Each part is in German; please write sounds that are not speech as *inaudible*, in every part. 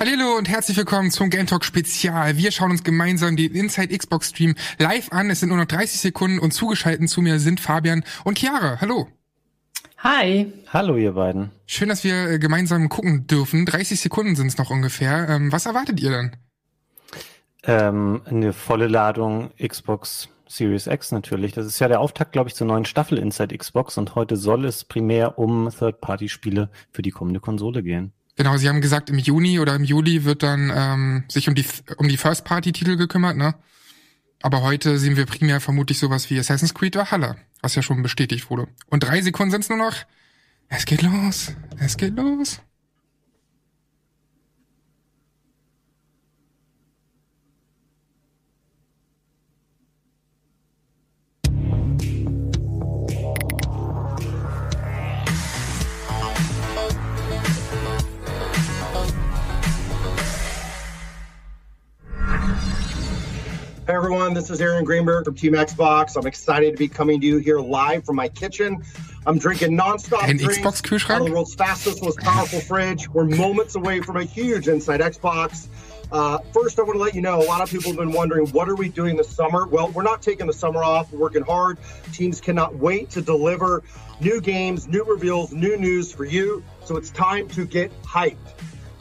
Hallo und herzlich willkommen zum Game Talk Spezial. Wir schauen uns gemeinsam den Inside Xbox Stream live an. Es sind nur noch 30 Sekunden und zugeschaltet zu mir sind Fabian und Chiara. Hallo. Hi. Hallo ihr beiden. Schön, dass wir äh, gemeinsam gucken dürfen. 30 Sekunden sind es noch ungefähr. Ähm, was erwartet ihr dann? Ähm, eine volle Ladung Xbox Series X natürlich. Das ist ja der Auftakt, glaube ich, zur neuen Staffel Inside Xbox und heute soll es primär um Third-Party-Spiele für die kommende Konsole gehen. Genau, Sie haben gesagt, im Juni oder im Juli wird dann ähm, sich um die um die First-Party-Titel gekümmert, ne? Aber heute sehen wir primär vermutlich sowas wie Assassin's Creed Valhalla, was ja schon bestätigt wurde. Und drei Sekunden sind es nur noch. Es geht los. Es geht los. Hey everyone, this is Aaron Greenberg from Team Xbox. I'm excited to be coming to you here live from my kitchen. I'm drinking nonstop Ein drinks out of the world's fastest, most powerful fridge. We're moments away from a huge Inside Xbox. Uh, first, I want to let you know a lot of people have been wondering what are we doing this summer? Well, we're not taking the summer off. We're working hard. Teams cannot wait to deliver new games, new reveals, new news for you. So it's time to get hyped.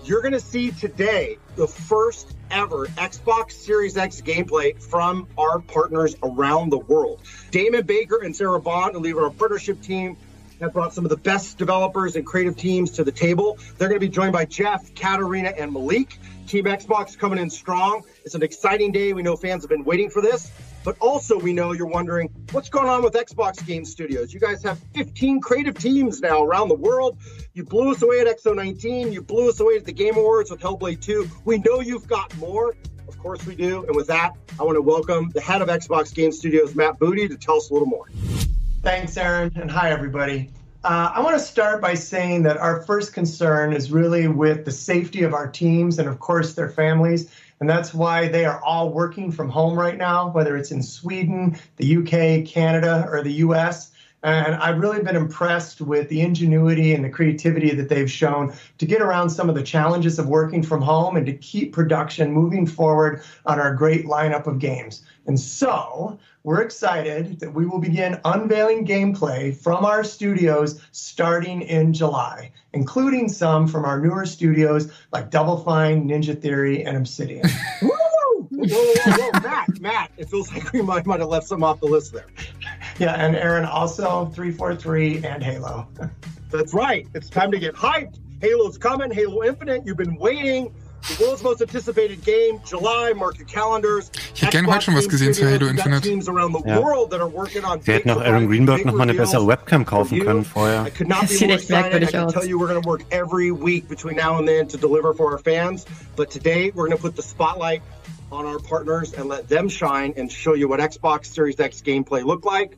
You're going to see today the first ever Xbox Series X gameplay from our partners around the world. Damon Baker and Sarah Bond, who lead our partnership team, have brought some of the best developers and creative teams to the table. They're going to be joined by Jeff, Katarina, and Malik. Team Xbox coming in strong. It's an exciting day. We know fans have been waiting for this. But also, we know you're wondering what's going on with Xbox Game Studios. You guys have 15 creative teams now around the world. You blew us away at XO19. You blew us away at the Game Awards with Hellblade 2. We know you've got more. Of course, we do. And with that, I want to welcome the head of Xbox Game Studios, Matt Booty, to tell us a little more. Thanks, Aaron, and hi, everybody. Uh, I want to start by saying that our first concern is really with the safety of our teams and, of course, their families. And that's why they are all working from home right now, whether it's in Sweden, the UK, Canada, or the US. And I've really been impressed with the ingenuity and the creativity that they've shown to get around some of the challenges of working from home and to keep production moving forward on our great lineup of games. And so we're excited that we will begin unveiling gameplay from our studios starting in July, including some from our newer studios like Double Fine, Ninja Theory, and Obsidian. *laughs* Whoa, whoa, whoa, Matt, Matt, it feels like we might, might have left some off the list there. yeah, and Aaron also 343 and Halo. That's right. It's time to get hyped. Halo's coming. Halo Infinite. You've been waiting. The world's most anticipated game, July. Mark your calendars. Ich hätte gerne heute schon was gesehen zu Halo Infinite. Teams around the Ja. world that are working on Wir hätten auch Aaron Greenberg noch mal eine reveals bessere Webcam kaufen for you. können vorher. I could not Das sieht echt excited. I merkwürdig aus. tell you we're going to work every week between now and then to deliver for our fans. But today we're going to put the spotlight on our partners and let them shine and show you what Xbox Series X gameplay look like.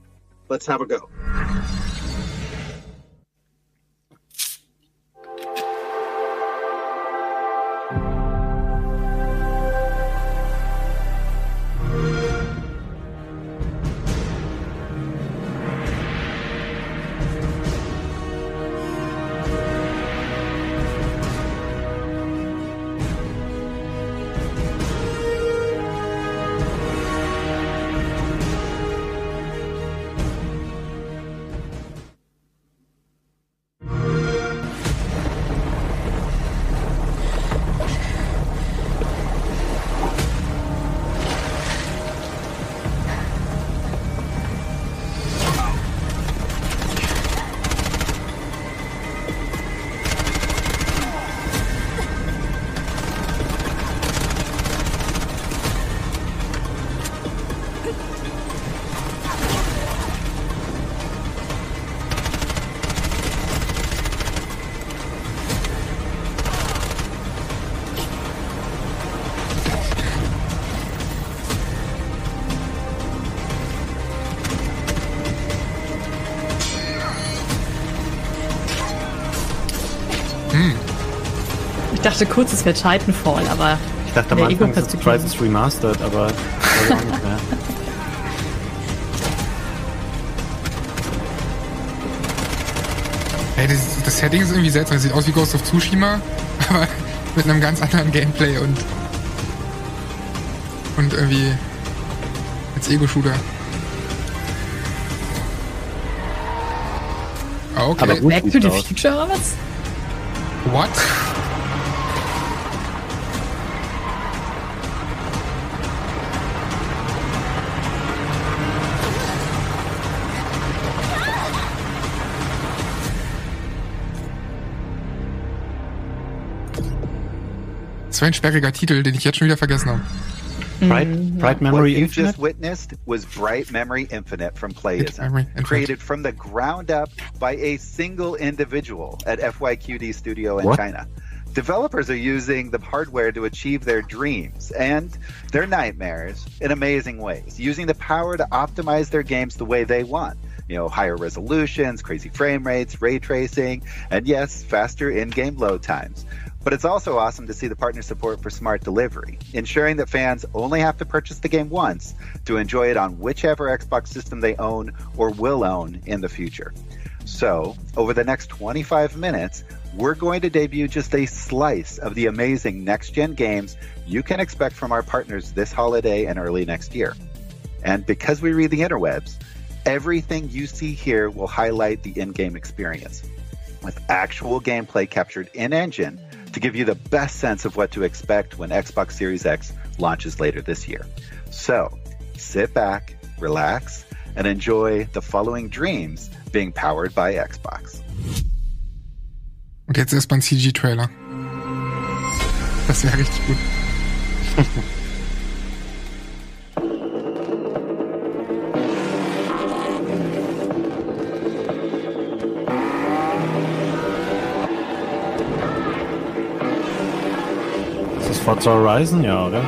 Let's have a go. Dachte kurz, es wäre Titanfall, aber Ich dachte am Der Anfang ist es Ego-Perspektive. Crisis Remastered, aber das war auch nicht mehr. Ey, das, das Setting ist irgendwie seltsam. Es sieht aus wie Ghost of Tsushima, *laughs* aber mit einem ganz anderen Gameplay und und irgendwie als Ego-Shooter. Ah, Okay. Aber. Back to the. Future oder was? What? Das war ein sperriger Titel, den ich jetzt schon wieder vergessen habe. Bright, Bright What Memory you Infinite? just witnessed was Bright Memory Infinite from Memory Playism, Infinite. created from the ground up by a single individual at FYQD Studio in What? China. Developers are using the hardware to achieve their dreams and their nightmares in amazing ways, using the power to optimize their games the way they want. You know, higher resolutions, crazy frame rates, ray tracing, and yes, faster in game load times. But it's also awesome to see the partner support for smart delivery, ensuring that fans only have to purchase the game once to enjoy it on whichever Xbox system they own or will own in the future. So, over the next 25 minutes, we're going to debut just a slice of the amazing next gen games you can expect from our partners this holiday and early next year. And because we read the interwebs, everything you see here will highlight the in game experience with actual gameplay captured in engine to give you the best sense of what to expect when Xbox Series X launches later this year. So sit back, relax, and enjoy the following dreams being powered by Xbox. Und jetzt erstmal ein CG-Trailer. Das wäre richtig gut. Forza Horizon? Ja, oder?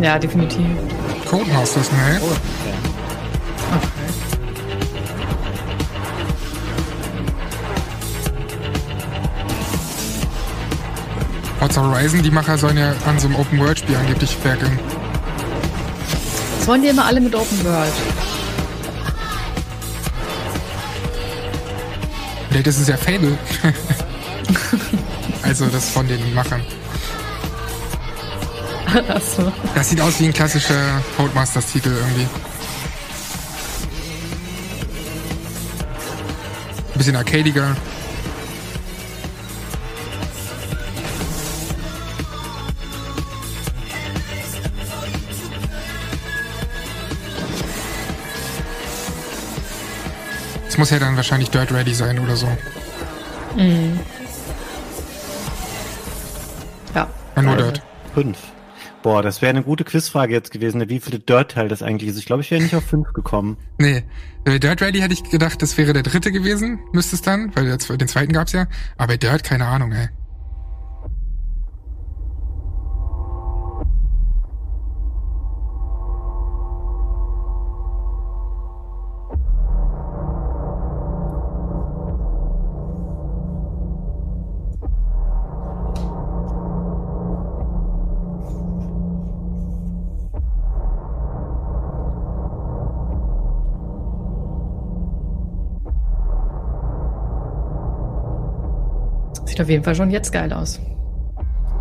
Ja, definitiv. Codemasters, ne? Oh, okay. Forza Horizon, die Macher sollen ja an so einem Open-World-Spiel angeblich werkeln. Das wollen die immer alle mit Open World. Vielleicht ist es ja Fable. *laughs* also das von den Machern. Achso. *laughs* Das sieht aus wie ein klassischer Codemasters-Titel irgendwie. Ein bisschen arcadiger. Es muss ja dann wahrscheinlich Dirt Ready sein oder so. Ja. Ja, nur Also, Dirt. Fünf. Boah, das wäre eine gute Quizfrage jetzt gewesen, wie viele Dirt-Teil das eigentlich ist. Ich glaube, ich wäre nicht auf fünf gekommen. Nee, bei Dirt Ready hätte ich gedacht, das wäre der dritte gewesen, müsste es dann, weil den zweiten gab's ja. Aber bei Dirt, keine Ahnung, ey. Sieht auf jeden Fall schon jetzt geil aus.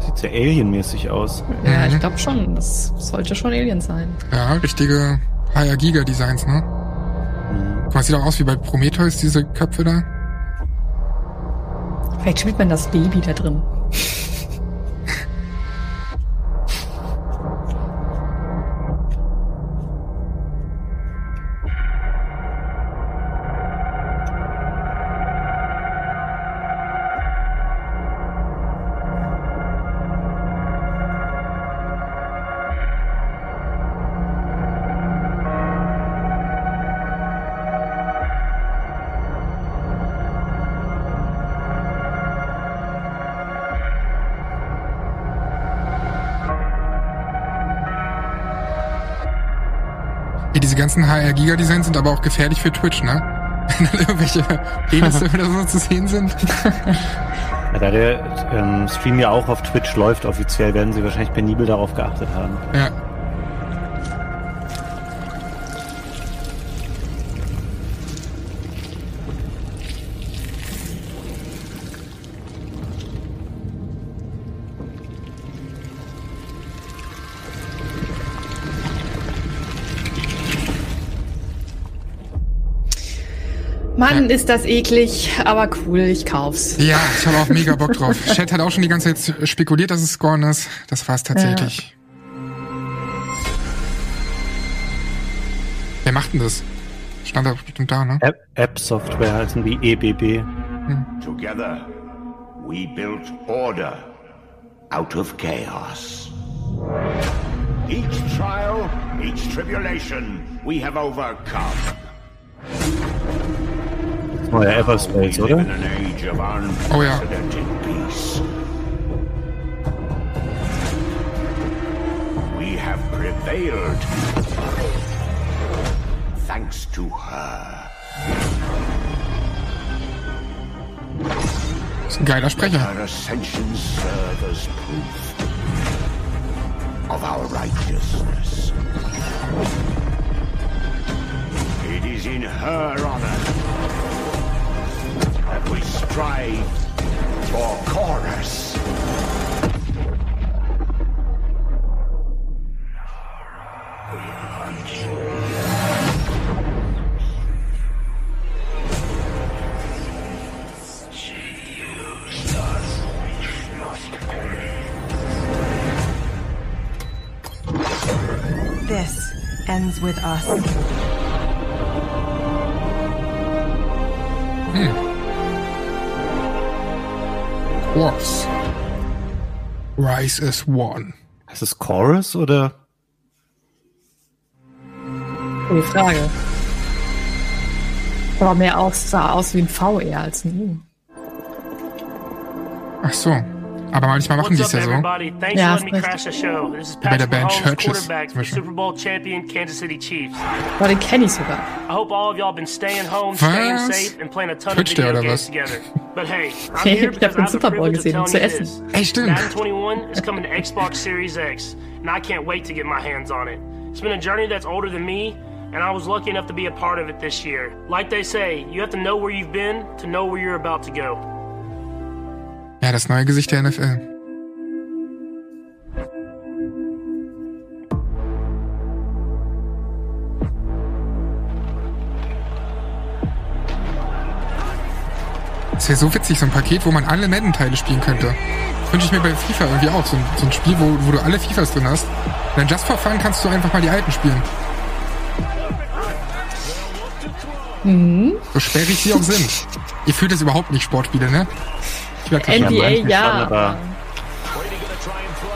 Sieht sehr alienmäßig aus. Ja, Mhm. ich glaube schon. Das sollte schon Alien sein. Ja, richtige HR Giga Designs, ne? Mhm. Guck mal, sieht auch aus wie bei Prometheus, diese Köpfe da. Vielleicht spielt man das Baby da drin. Diese ganzen HR Giga Designs sind aber auch gefährlich für Twitch, ne? *laughs* Wenn dann irgendwelche Penisse oder so zu sehen sind. Ja, da der ähm, Stream ja auch auf Twitch läuft offiziell, werden sie wahrscheinlich penibel darauf geachtet haben. Ja. Mann, ist das eklig, aber cool, ich kauf's. Ja, ich habe auch mega Bock drauf. *laughs* Chat hat auch schon die ganze Zeit spekuliert, dass es Scorn ist. Das war es tatsächlich. Wer macht denn das? Stand da bestimmt da, ne? App, App Software heißen wie EBB. Together, we built order out of chaos. Each trial, each tribulation, we have overcome. Das neue Everspace, We live oder? in an age of Oh ja. unprecedented peace. We have prevailed. Thanks to her. Ist ein geiler Sprecher. Her ascension serve as proof of our righteousness. It is in her honor that we strive for chorus. This ends with us. Hmm. Wars. Rise as One. Ist es Chorus oder? Gute Frage. Aber mehr aus, sah aus wie ein V eher als ein U. Ach so. Aber manchmal machen die es ja so. Ja, is Wie bei der Band Churches zum Beispiel. Super Bowl champion Kansas City Chiefs. Aber den kenne ich sogar. Was? Twitch der oder was? *laughs* hey, I'm *laughs* Hey, here ich hab because den Super Bowl gesehen, um zu you essen. this. Ey, stimmt. Madden 21 is coming to Xbox Series X, and I can't wait to get my hands on it. It's been a journey that's older than me, and I was lucky enough to be a part of it this year. Like they say, you have to know where you've been to know where you're about to go. Ja, das neue Gesicht der NFL. Das wäre so witzig, so ein Paket, wo man alle Madden-Teile spielen könnte. Das wünsche ich mir bei FIFA irgendwie auch. So ein, so ein Spiel, wo, wo du alle FIFAs drin hast. Und dann just for fun kannst du einfach mal die alten spielen. So sperrig sie auch sind. Ihr fühlt das überhaupt nicht, Sportspiele, ne? Ich werd NBA, ja.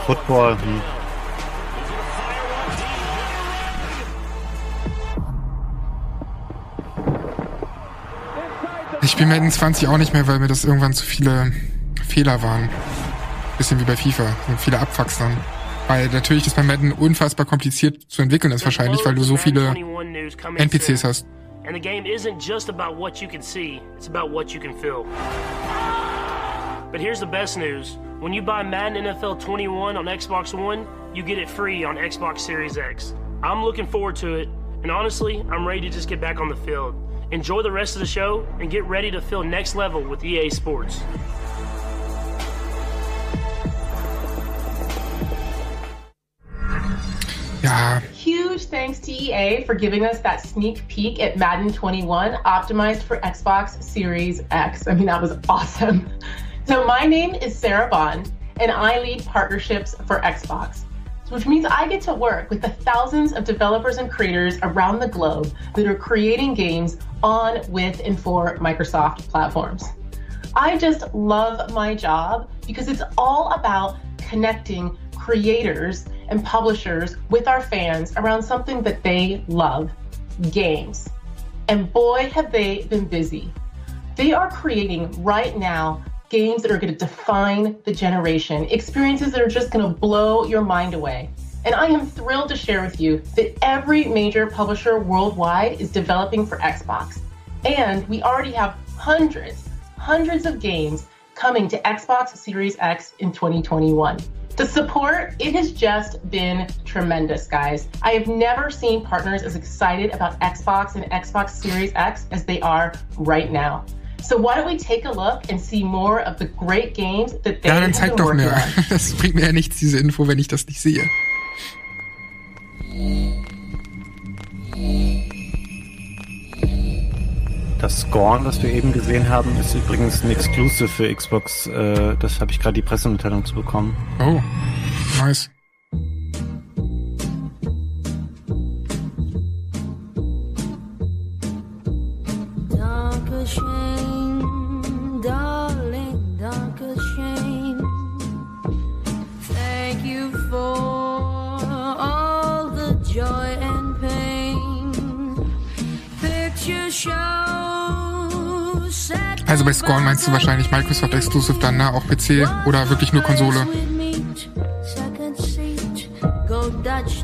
Football, hm. Ich spiele Madden 20 auch nicht mehr, weil mir das irgendwann zu viele Fehler waren. Bisschen wie bei FIFA. So viele Abfucks dann. Weil natürlich ist bei Madden unfassbar kompliziert zu entwickeln ist wahrscheinlich, weil du so viele NPCs hast. And the game isn't just about what you can see, it's about what you can feel. But here's the best news. When you buy Madden NFL 21 on Xbox One, you get it free on Xbox Series X. I'm looking forward to it, and honestly, I'm ready to just get back on the field. Enjoy the rest of the show and get ready to feel next level with EA Sports. Ja, Huge thanks to EA for giving us that sneak peek at Madden 21 optimized for Xbox Series X. I mean, that was awesome. *laughs* So, my name is Sarah Bond, and I lead partnerships for Xbox, which means I get to work with the thousands of developers and creators around the globe that are creating games on, with, and for Microsoft platforms. I just love my job because it's all about connecting creators and publishers with our fans around something that they love games. And boy, have they been busy. They are creating right now games that are going to define the generation, experiences that are just going to blow your mind away. And I am thrilled to share with you that every major publisher worldwide is developing for Xbox. And we already have hundreds, hundreds of games coming to Xbox Series X in 2021. The support, it has just been tremendous, guys. I have never seen partners as excited about Xbox and Xbox Series X as they are right now. So why don't we take a look and see more of the great games that they ja, dann have zeig doch mehr. *laughs* Das bringt mir ja nichts, diese Info, wenn ich das nicht sehe. Das Scorn, was wir eben gesehen haben, ist übrigens ein Exclusive für Xbox. Äh, das habe ich gerade die Pressemitteilung zu bekommen. Oh, nice. Scorn meinst du wahrscheinlich Microsoft Exclusive dann, ne? Auch PC oder wirklich nur Konsole?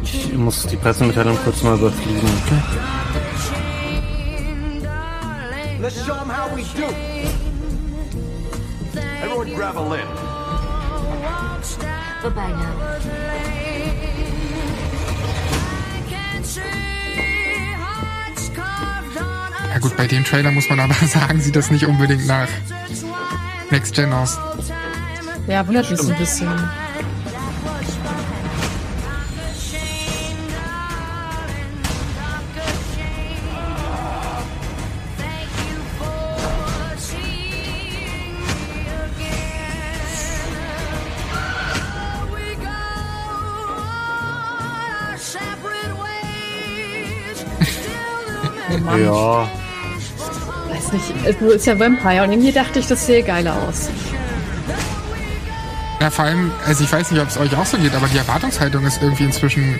Ich muss die Pressemitteilung kurz mal überfliegen. Let's show them how we do. Everyone grab a lid. Vorbei now. Ja gut, bei dem Trailer muss man aber *laughs* sagen, sieht das nicht unbedingt nach Next Gen aus. Ja, wundert mich so ein bisschen. Ist ja Vampire und irgendwie dachte ich, das sähe geiler aus. Ja, vor allem, also ich weiß nicht, ob es euch auch so geht, aber die Erwartungshaltung ist irgendwie inzwischen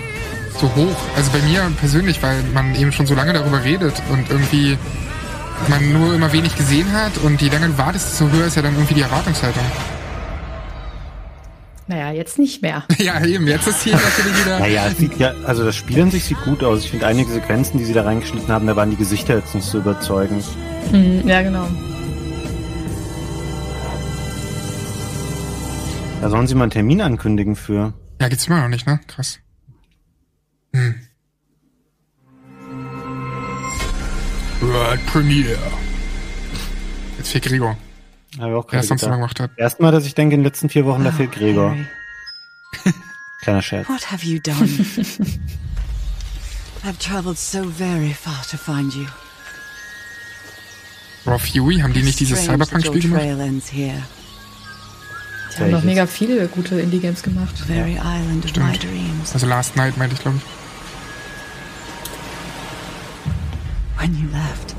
so hoch. Also bei mir persönlich, weil man eben schon so lange darüber redet und irgendwie man nur immer wenig gesehen hat und je länger du wartest, desto höher ist ja dann irgendwie die Erwartungshaltung. Naja, jetzt nicht mehr. *laughs* Ja, eben, jetzt ist hier natürlich wieder... naja, sieht ja, also das Spiel an sich sieht gut aus. Ich finde einige Sequenzen, die sie da reingeschnitten haben, da waren die Gesichter jetzt nicht so überzeugend. Hm, ja, genau. Da sollen sie mal einen Termin ankündigen für. Ja, gibt's immer noch nicht, ne? Krass. Hm. World Premiere. Jetzt fehlt Gregor. Hab ich auch es sonst gemacht hat. Erstmal, dass ich denke, in den letzten vier Wochen, da fehlt Gregor. Harry, *laughs* Kleiner Scherz. what have you done? *laughs* I've traveled so very far to find you. Raw Fury, haben die nicht dieses Cyberpunk-Spiel gemacht? Die haben noch mega viele gute Indie-Games gemacht. The very island of my Stimmt. dreams. Also Last Night meinte ich, glaube ich. When you left,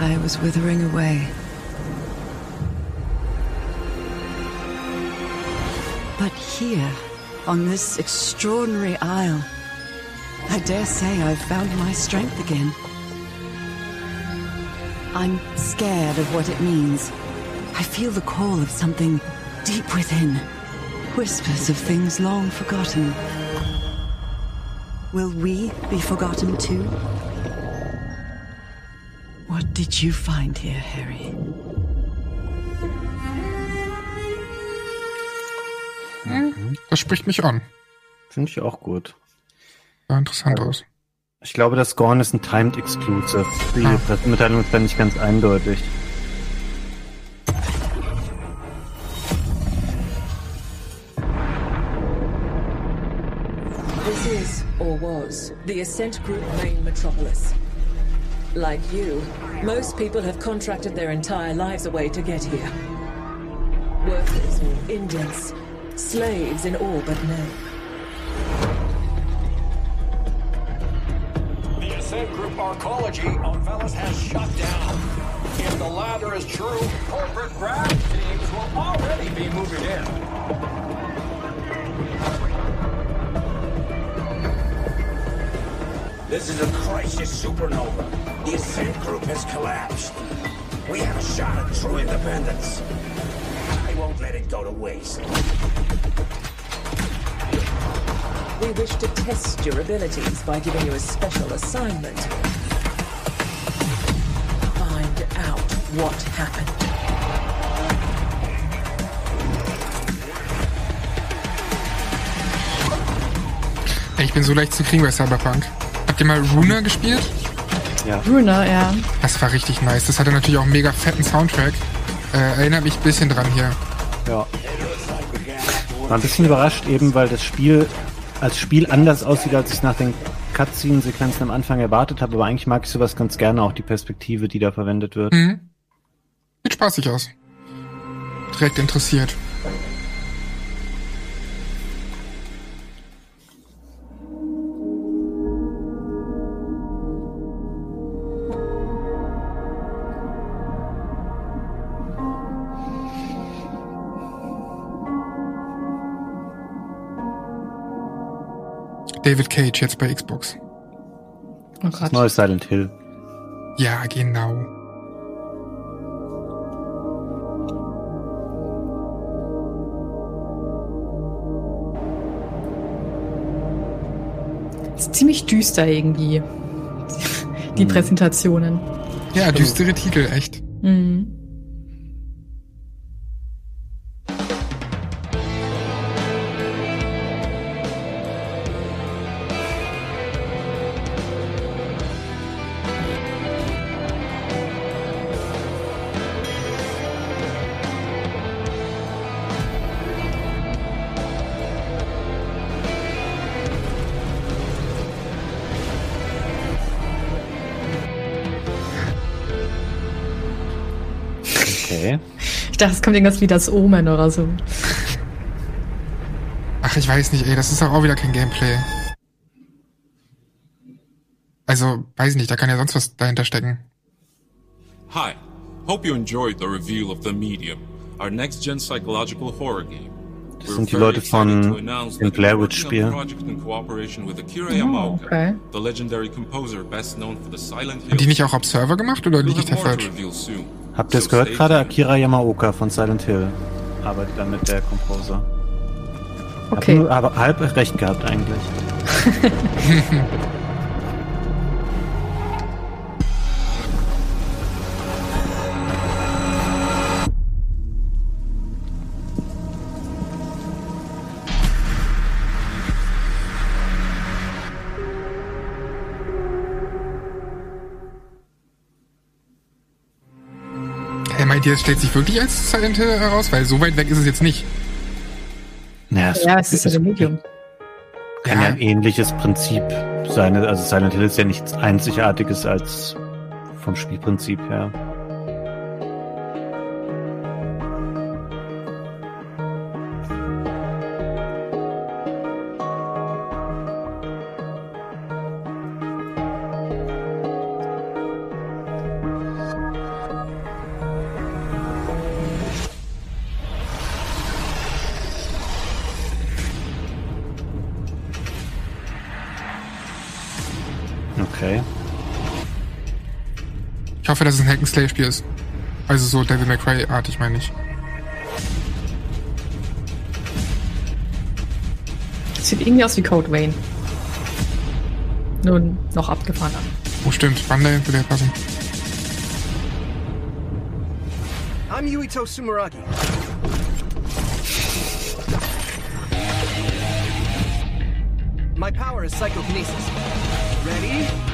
I was withering away. But here, on this extraordinary isle, I dare say I've found my strength again. I'm scared of what it means. I feel the call of something deep within. Whispers of things long forgotten. Will we be forgotten too? What did you find here, Harry? Das spricht mich an. Finde ich auch gut. Sah interessant Also, aus. Ich glaube, das Scorn ist ein Timed Exclusive. Die Ah. Pressemitteilung ist da nicht ganz eindeutig. This is, or was, the Ascent Group main metropolis. Like you, most people have contracted their entire lives away to get here. Workers or Indians, slaves in all but name. The Ascent Group arcology on Velas has shut down. If the latter is true, corporate grab teams will already be moving in. This is a crisis supernova. The Ascent Group has collapsed. We have a shot at true independence. I won't let it go to waste. We wish to test your abilities by giving you a special assignment. Find out what happened. Ich bin so leicht zu kriegen bei Cyberpunk. Habt ihr mal Runa gespielt? Ja. Runa, ja. Das war richtig nice. Das hatte natürlich auch einen mega fetten Soundtrack. Äh, erinnert mich ein bisschen dran hier. Ja. War ein bisschen überrascht eben, weil das Spiel als Spiel anders aussieht, als ich nach den Cutscene-Sequenzen am Anfang erwartet habe, aber eigentlich mag ich sowas ganz gerne, auch die Perspektive, die da verwendet wird. Mhm. Sieht spaßig aus. Direkt interessiert. David Cage jetzt bei Xbox. Oh Das neue Silent Hill. Ja, genau. Ist ziemlich düster irgendwie. Die Präsentationen. Ja, düstere Titel, echt. Mhm. Dachte, es kommt irgendwas wie das Omen oder so. Ach, ich weiß nicht, ey, das ist doch auch wieder kein Gameplay. Also, weiß ich nicht, da kann ja sonst was dahinter stecken. Hi. Hope you enjoyed the reveal of The Medium, our next-gen psychological horror game. Das sind die Leute von dem Blair Witch Spiel. Oh, okay. Haben die nicht auch Observer gemacht oder liege ich da falsch? Habt ihr es gehört gerade? Akira Yamaoka von Silent Hill arbeitet da mit der Composer. Okay. Hab nur aber halb recht gehabt eigentlich. *laughs* Hey, meint ihr, es stellt sich wirklich als Silent Hill heraus? Weil so weit weg ist es jetzt nicht. Naja, Ja, es ist ja es ein Medium. kann ja ein ähnliches Prinzip sein. Also Silent Hill ist ja nichts Einzigartiges als vom Spielprinzip her. Hoffe, dass es ein Hack'n'Slay-Spiel ist. Also so Devil May Cry-artig, meine ich. Sieht irgendwie aus wie Code Vein. Nun, noch abgefahrener. Oh, stimmt. Bandai würde ja passen. I'm Yuito Sumeragi. My power is psychokinesis. Ready?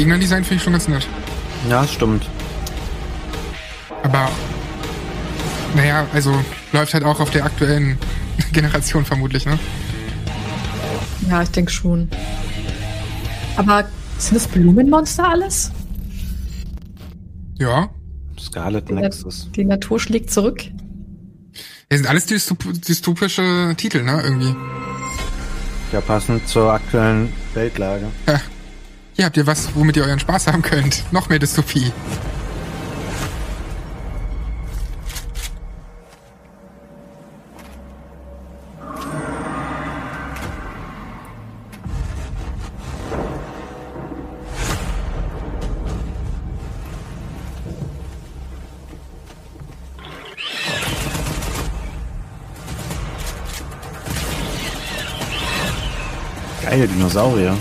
Gegnerdesign finde ich schon ganz nett. Ja, stimmt. Aber, naja, also läuft halt auch auf der aktuellen *laughs* Generation vermutlich, ne? Ja, ich denke schon. Aber sind das Blumenmonster alles? Ja. Scarlet Die, Nexus. die Natur schlägt zurück. Das sind alles dystop dystopische Titel, ne? Irgendwie. Ja, passend zur aktuellen Weltlage. Ja. Hier habt ihr was, womit ihr euren Spaß haben könnt. Noch mehr Dystopie. Geile Dinosaurier.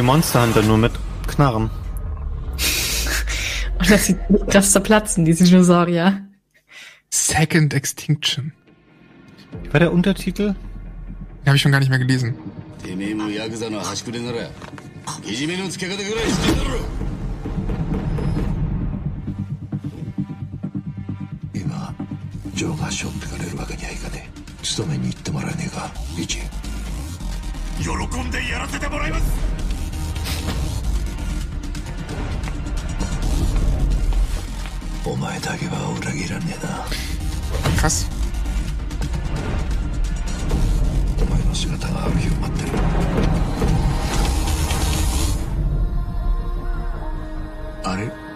Wie Monster Hunter, nur mit Knarren. *laughs* Und das sieht krass zerplatzen, diese Dinosaurier. Second Extinction. War der Untertitel? Den habe ich schon gar nicht mehr gelesen. お前だけは裏切らねえな。Krass. お前の姿がある日を待ってる。あれ？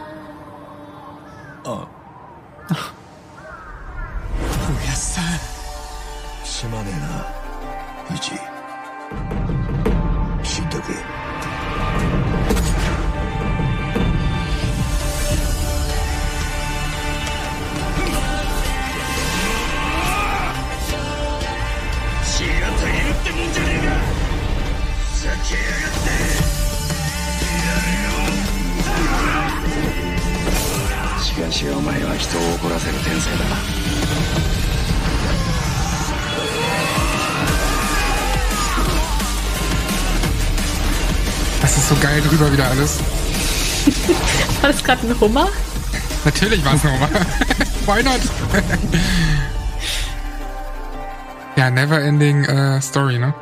Drüber wieder alles. War das gerade ein Hummer? Natürlich war es nochmal. Why not? ja, never ending äh, Story, ne?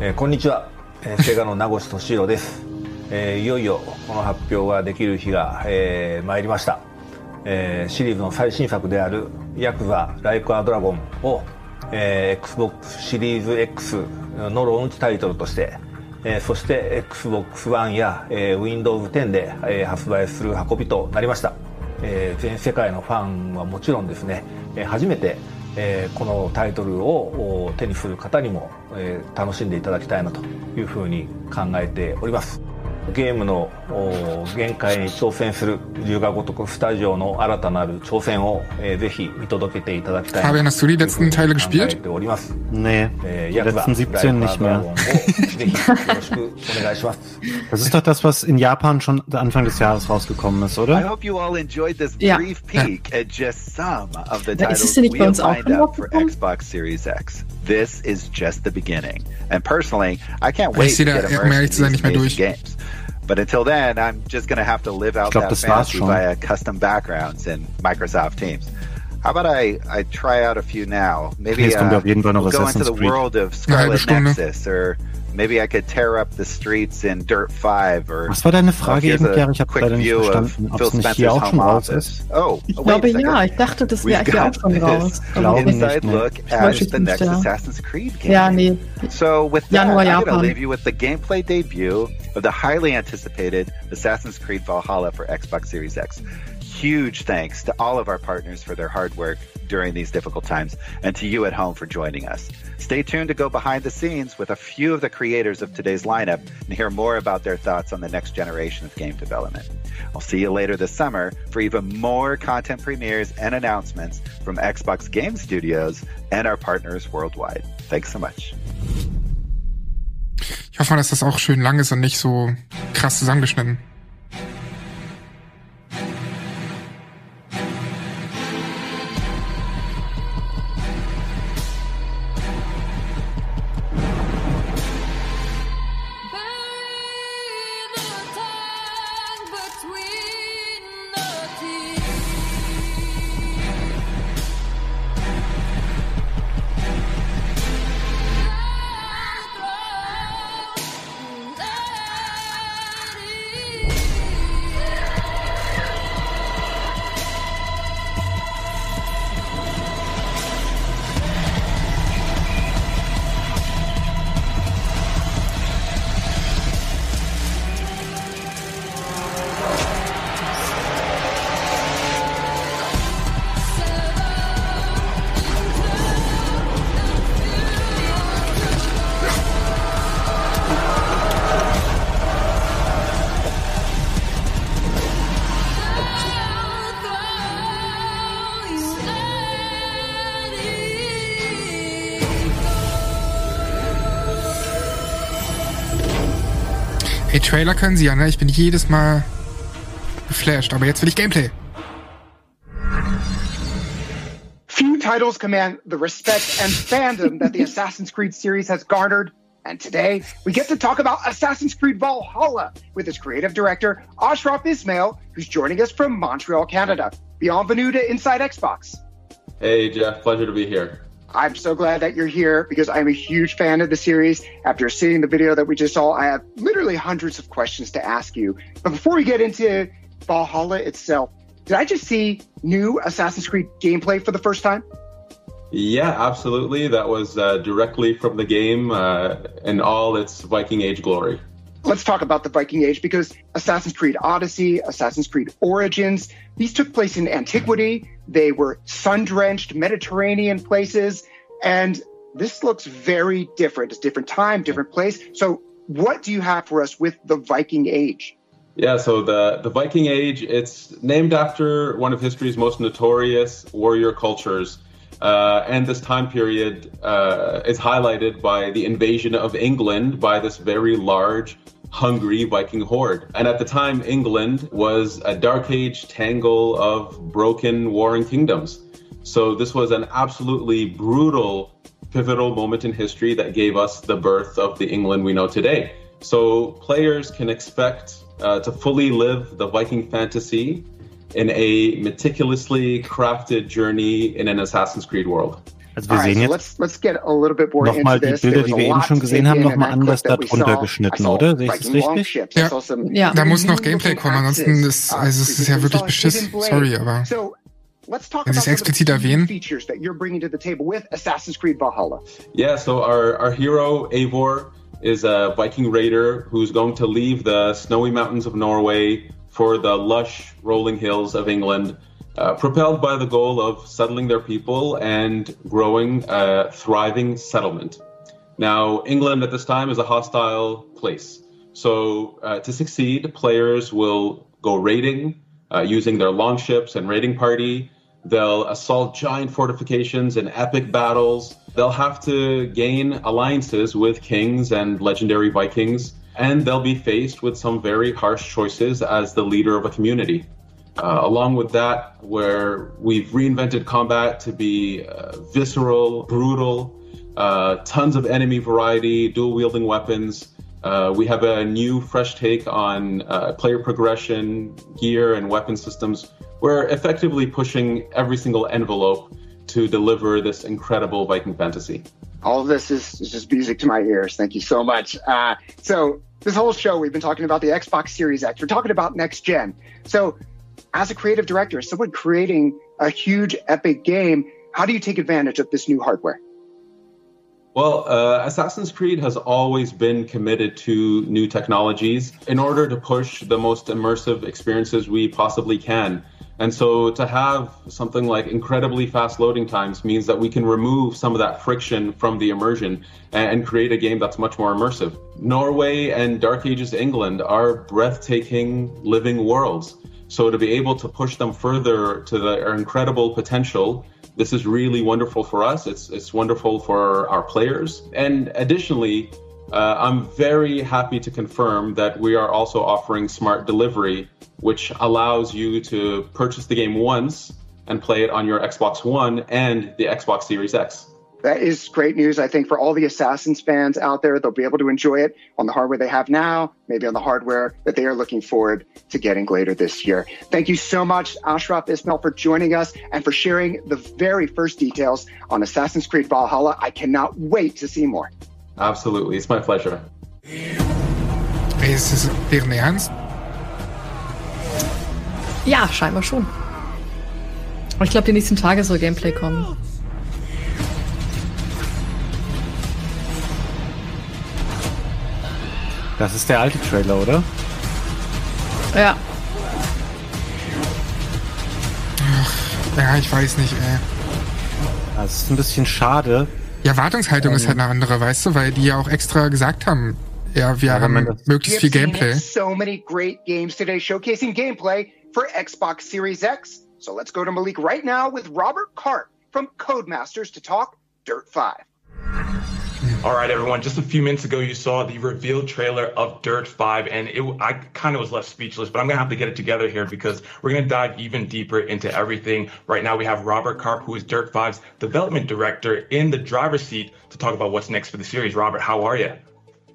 えーこんにちは、えー、セガの名越俊弘です、えーいよいよこの発表ができる日が、えー参りました、えーシリーズの最新作である「ヤクザライクアドラゴンを」えー XBOX シリーズ X のローンチタイトルとして、えーそして XBOX One や、えー Windows 10で、えー発売する運びとなりました、えー全世界のファンはもちろんですね、えー初めて、えーこのタイトルを手にする方にも、えー楽しんでいただきたいなというふうに考えております。ゲームの限界に挑戦する龍が如くスタジオの新たなる挑戦を、えー、ぜひ見届けていただきたい。Fabian, hast du die letzten Teile gespielt? Nee, äh, die letzten 17 nicht mehr. das ist doch das, was in Japan schon Anfang des Jahres rausgekommen ist, oder? I hope you all enjoyed this brief ja. peek at just some of the titles we'll find out for Xbox Series X. This is just the beginning. And personally, I can't wait to get immersed in these games. But until then, I'm just going to have to live out Ich that fantasy schon. via custom backgrounds in Microsoft Teams. How about I, I try out a few now? Maybe Jetzt kommt uh, auf jeden Fall noch we'll go into the Creed. world of Eine halbe Scarlet Stunde. Nexus, or maybe I could tear up the streets in Dirt 5, or Was war deine Oh, Frage here's eben, a Gary? Ich habe quick leider nicht verstanden, ob Phil es nicht hier Spencer's auch schon home raus office. ist. Oh, Ich wait glaube a second. ja, ich dachte, das wäre We've auch schon raus. Glaube okay. nicht. inside look at ich the next ja. Assassin's Creed game. Ja, nee. So with that, Januar, I'm going to leave you with the gameplay debut of the highly anticipated Assassin's Creed Valhalla for Xbox Series X. Huge thanks to all of our partners for their hard work during these difficult times and to you at home for joining us. Stay tuned to go behind the scenes with a few of the creators of today's lineup and hear more about their thoughts on the next generation of game development. I'll see you later this summer for even more content premieres and announcements from Xbox Game Studios and our partners worldwide. Thanks so much. Ich hoffe dass das auch schön lang ist und nicht so krass zusammengeschnitten. Trailer können sie ja, ne? Ich bin jedes Mal geflasht, aber jetzt will ich Gameplay. Few titles command the respect and fandom that the *laughs* Assassin's Creed series has garnered. And today, we get to talk about Assassin's Creed Valhalla with its creative director, Ashraf Ismail, who's joining us from Montreal, Canada. Bienvenue to Inside Xbox. Hey, Jeff, pleasure to be here. I'm so glad that you're here because I'm a huge fan of the series. After seeing the video that we just saw, I have literally hundreds of questions to ask you. But before we get into Valhalla itself, did I just see new Assassin's Creed gameplay for the first time? Yeah, absolutely. That was uh, directly from the game uh, in all its Viking Age glory. Let's talk about the Viking Age because Assassin's Creed Odyssey, Assassin's Creed Origins, these took place in antiquity. They were sun drenched Mediterranean places. And this looks very different. It's different time, different place. So, what do you have for us with the Viking Age? Yeah, so the, the Viking Age, it's named after one of history's most notorious warrior cultures. Uh, and this time period uh, is highlighted by the invasion of England by this very large, hungry Viking horde. And at the time, England was a dark age tangle of broken warring kingdoms. So this was an absolutely brutal, pivotal moment in history that gave us the birth of the England we know today. So players can expect uh, to fully live the Viking fantasy in a meticulously crafted journey in an Assassin's Creed world. Also wir sehen jetzt nochmal die. Bilder, die wir eben schon gesehen haben, nochmal anders darunter geschnitten, oder? Sehe ich das richtig? Ja. Ja. Da muss noch Gameplay kommen, ansonsten ist, also es ist ja wirklich beschiss. Sorry, aber wenn sie es explizit erwähnen. Yeah, so our, our hero, Eivor, is a Viking raider who's going to leave the snowy mountains of Norway for the lush rolling hills of England, uh, propelled by the goal of settling their people and growing a thriving settlement. Now, England at this time is a hostile place. So, uh, to succeed, players will go raiding uh, using their longships and raiding party. They'll assault giant fortifications in epic battles. They'll have to gain alliances with kings and legendary Vikings. And they'll be faced with some very harsh choices as the leader of a community. Uh, along with that, where we've reinvented combat to be uh, visceral, brutal, uh, tons of enemy variety, dual wielding weapons. Uh, we have a new, fresh take on uh, player progression, gear, and weapon systems. We're effectively pushing every single envelope to deliver this incredible Viking fantasy. All of this is, is just music to my ears. Thank you so much. Uh, so, this whole show, we've been talking about the Xbox Series X. We're talking about next gen. So, as a creative director, someone creating a huge, epic game, how do you take advantage of this new hardware? Well, uh, Assassin's Creed has always been committed to new technologies in order to push the most immersive experiences we possibly can. And so to have something like incredibly fast loading times means that we can remove some of that friction from the immersion and create a game that's much more immersive. Norway and Dark Ages England are breathtaking living worlds. So to be able to push them further to their incredible potential this is really wonderful for us. It's it's wonderful for our players, and additionally, uh, I'm very happy to confirm that we are also offering smart delivery, which allows you to purchase the game once and play it on your Xbox One and the Xbox Series X. That is great news, I think, for all the Assassins fans out there. They'll be able to enjoy it on the hardware they have now, maybe on the hardware that they are looking forward to getting later this year. Thank you so much, Ashraf Ismail, for joining us and for sharing the very first details on Assassin's Creed Valhalla. I cannot wait to see more. Absolutely. It's my pleasure. Ey, ist das deren Ernst? Ja, scheinbar schon. Aber ich glaube, die nächsten Tage soll Gameplay kommen. Das ist der alte Trailer, oder? Ja. Ja, ich weiß nicht, ey. Das ist ein bisschen schade. Die Erwartungshaltung ist halt eine andere, weißt du, weil die ja auch extra gesagt haben, ja, wir haben möglichst viel Gameplay. So many great games today showcasing gameplay for Xbox Series X. So let's go to Malik right now with Robert Cart from Codemasters to talk Dirt 5. All right, everyone. Just a few minutes ago, you saw the reveal trailer of Dirt 5, and it, I kind of was left speechless, but I'm going to have to get it together here because we're going to dive even deeper into everything. Right now, we have Robert Karp, who is Dirt 5's development director, in the driver's seat to talk about what's next for the series. Robert, how are you?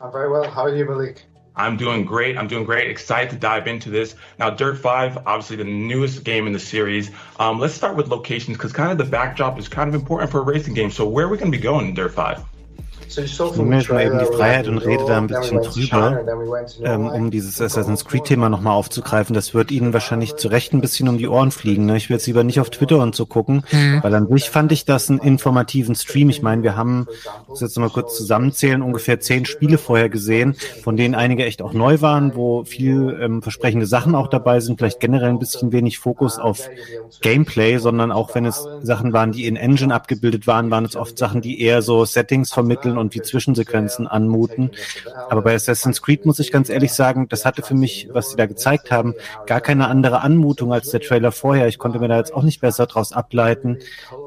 I'm very well. How are you, Malik? I'm doing great. I'm doing great. Excited to dive into this. Now, Dirt 5, obviously the newest game in the series. Um, let's start with locations because kind of the backdrop is kind of important for a racing game. So, where are we going to be going in Dirt 5? Ich nehme jetzt mal eben die Freiheit und rede da ein bisschen drüber, ähm, um dieses Assassin's Creed-Thema nochmal aufzugreifen. Das wird Ihnen wahrscheinlich zu Recht ein bisschen um die Ohren fliegen. Ne? Ich will jetzt lieber nicht auf Twitter und so gucken, Mhm. weil an sich fand ich das einen informativen Stream. Ich meine, wir haben, ich muss jetzt mal kurz zusammenzählen, ungefähr zehn Spiele vorher gesehen, von denen einige echt auch neu waren, wo viel ähm, versprechende Sachen auch dabei sind, vielleicht generell ein bisschen wenig Fokus auf Gameplay, sondern auch wenn es Sachen waren, die in Engine abgebildet waren, waren es oft Sachen, die eher so Settings vermitteln und wie Zwischensequenzen anmuten. Aber bei Assassin's Creed muss ich ganz ehrlich sagen, das hatte für mich, was sie da gezeigt haben, gar keine andere Anmutung als der Trailer vorher. Ich konnte mir da jetzt auch nicht besser draus ableiten.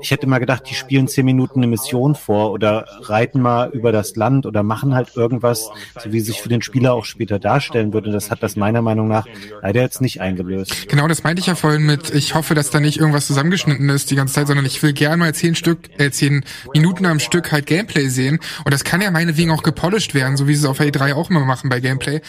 Ich hätte mal gedacht, die spielen zehn Minuten eine Mission vor oder reiten mal über das Land oder machen halt irgendwas, so wie sich für den Spieler auch später darstellen würde. Das hat das meiner Meinung nach leider jetzt nicht eingelöst. Genau, das meinte ich ja vorhin mit, ich hoffe, dass da nicht irgendwas zusammengeschnitten ist die ganze Zeit, sondern ich will gern mal zehn Stück, äh, zehn Minuten am Stück halt Gameplay sehen. Und das kann ja meinetwegen auch gepolished werden, so wie sie es auf A3 auch immer machen bei Gameplay.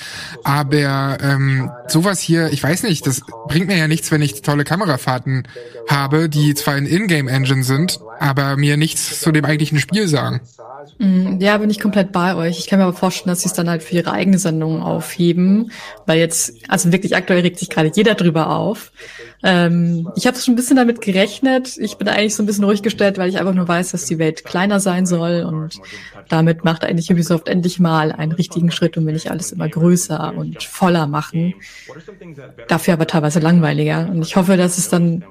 Aber ähm, sowas hier, ich weiß nicht, das bringt mir ja nichts, wenn ich tolle Kamerafahrten habe, die zwar in Ingame-Engine sind, aber mir nichts zu dem eigentlichen Spiel sagen. Mm, Ja, bin ich komplett bei euch. Ich kann mir aber vorstellen, dass sie es dann halt für ihre eigene Sendung aufheben, weil jetzt, also wirklich aktuell regt sich gerade jeder drüber auf. Ähm, ich habe schon ein bisschen damit gerechnet. Ich bin eigentlich so ein bisschen ruhig gestellt, weil ich einfach nur weiß, dass die Welt kleiner sein soll und damit macht eigentlich Ubisoft endlich mal einen richtigen Schritt und will nicht alles immer größer und voller machen. Dafür aber teilweise langweiliger. Und ich hoffe, dass es dann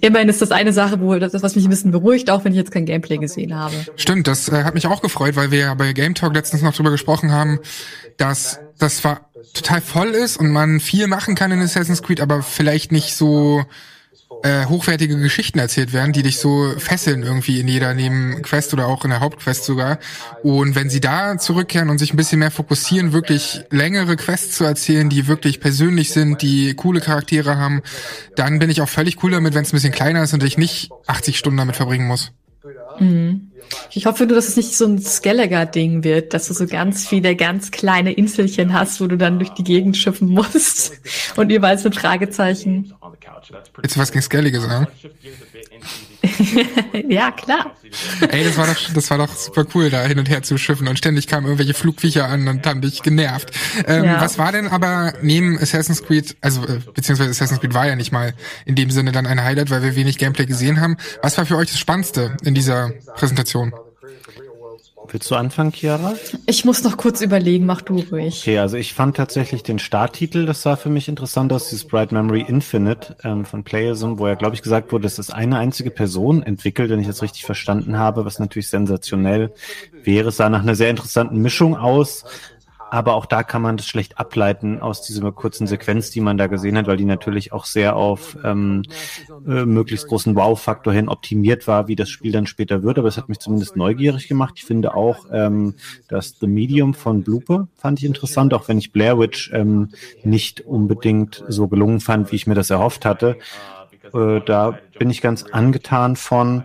immerhin ist das eine Sache, wo das, was mich ein bisschen beruhigt, auch wenn ich jetzt kein Gameplay gesehen habe. Stimmt, das äh, hat mich auch gefreut, weil wir ja bei Game Talk letztens noch drüber gesprochen haben, dass das zwar total voll ist und man viel machen kann in Assassin's Creed, aber vielleicht nicht so äh, hochwertige Geschichten erzählt werden, die dich so fesseln irgendwie in jeder Nebenquest oder auch in der Hauptquest sogar. Und wenn sie da zurückkehren und sich ein bisschen mehr fokussieren, wirklich längere Quests zu erzählen, die wirklich persönlich sind, die coole Charaktere haben, dann bin ich auch völlig cool damit, wenn es ein bisschen kleiner ist und ich nicht 80 Stunden damit verbringen muss. Mhm. Ich hoffe nur, dass es nicht so ein Skelliger-Ding wird, dass du so ganz viele ganz kleine Inselchen hast, wo du dann durch die Gegend schiffen musst und jeweils mit Fragezeichen. Willst du was gegen Skellige sagen? *laughs* ja, klar. Ey, das war doch, das war doch super cool, da hin und her zu schiffen und ständig kamen irgendwelche Flugviecher an und haben dich genervt. Ähm, Ja. Was war denn aber neben Assassin's Creed, also äh, beziehungsweise Assassin's Creed war ja nicht mal in dem Sinne dann ein Highlight, weil wir wenig Gameplay gesehen haben. Was war für euch das Spannendste in dieser Präsentation? Willst du anfangen, Chiara? Ich muss noch kurz überlegen, mach du ruhig. Okay, also ich fand tatsächlich den Starttitel, das sah für mich interessant aus, dieses Bright Memory Infinite ähm, von Playism, wo ja, glaube ich, gesagt wurde, dass das eine einzige Person entwickelt, wenn ich das richtig verstanden habe, was natürlich sensationell wäre. Es sah nach einer sehr interessanten Mischung aus, aber auch da kann man das schlecht ableiten aus dieser kurzen Sequenz, die man da gesehen hat, weil die natürlich auch sehr auf ähm, äh, möglichst großen Wow-Faktor hin optimiert war, wie das Spiel dann später wird. Aber es hat mich zumindest neugierig gemacht. Ich finde auch, ähm, dass The Medium von Blooper fand ich interessant, auch wenn ich Blair Witch ähm, nicht unbedingt so gelungen fand, wie ich mir das erhofft hatte. Äh, da bin ich ganz angetan von.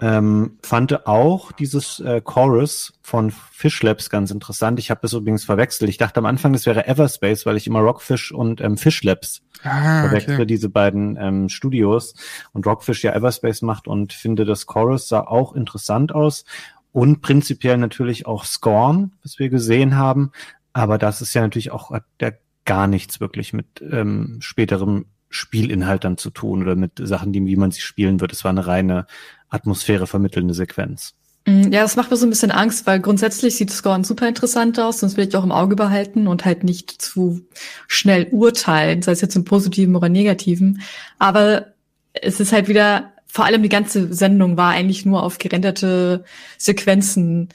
Ähm, fand auch dieses äh, Chorus von Fish Labs ganz interessant. Ich habe das übrigens verwechselt. Ich dachte am Anfang, das wäre Everspace, weil ich immer Rockfish und ähm, Fish Labs Ah, verwechsle, okay. diese beiden ähm, Studios. Und Rockfish ja Everspace macht und finde, das Chorus sah auch interessant aus. Und prinzipiell natürlich auch Scorn, was wir gesehen haben. Aber das ist ja natürlich auch ja gar nichts wirklich mit ähm, späterem Spielinhalt dann zu tun oder mit Sachen, die, wie man sie spielen wird. Es war eine reine Atmosphäre vermittelnde Sequenz. Mm, Ja, das macht mir so ein bisschen Angst, weil grundsätzlich sieht Scorn super interessant aus, sonst will ich auch im Auge behalten und halt nicht zu schnell urteilen, sei es jetzt im Positiven oder Negativen. Aber es ist halt wieder, vor allem die ganze Sendung war eigentlich nur auf gerenderte Sequenzen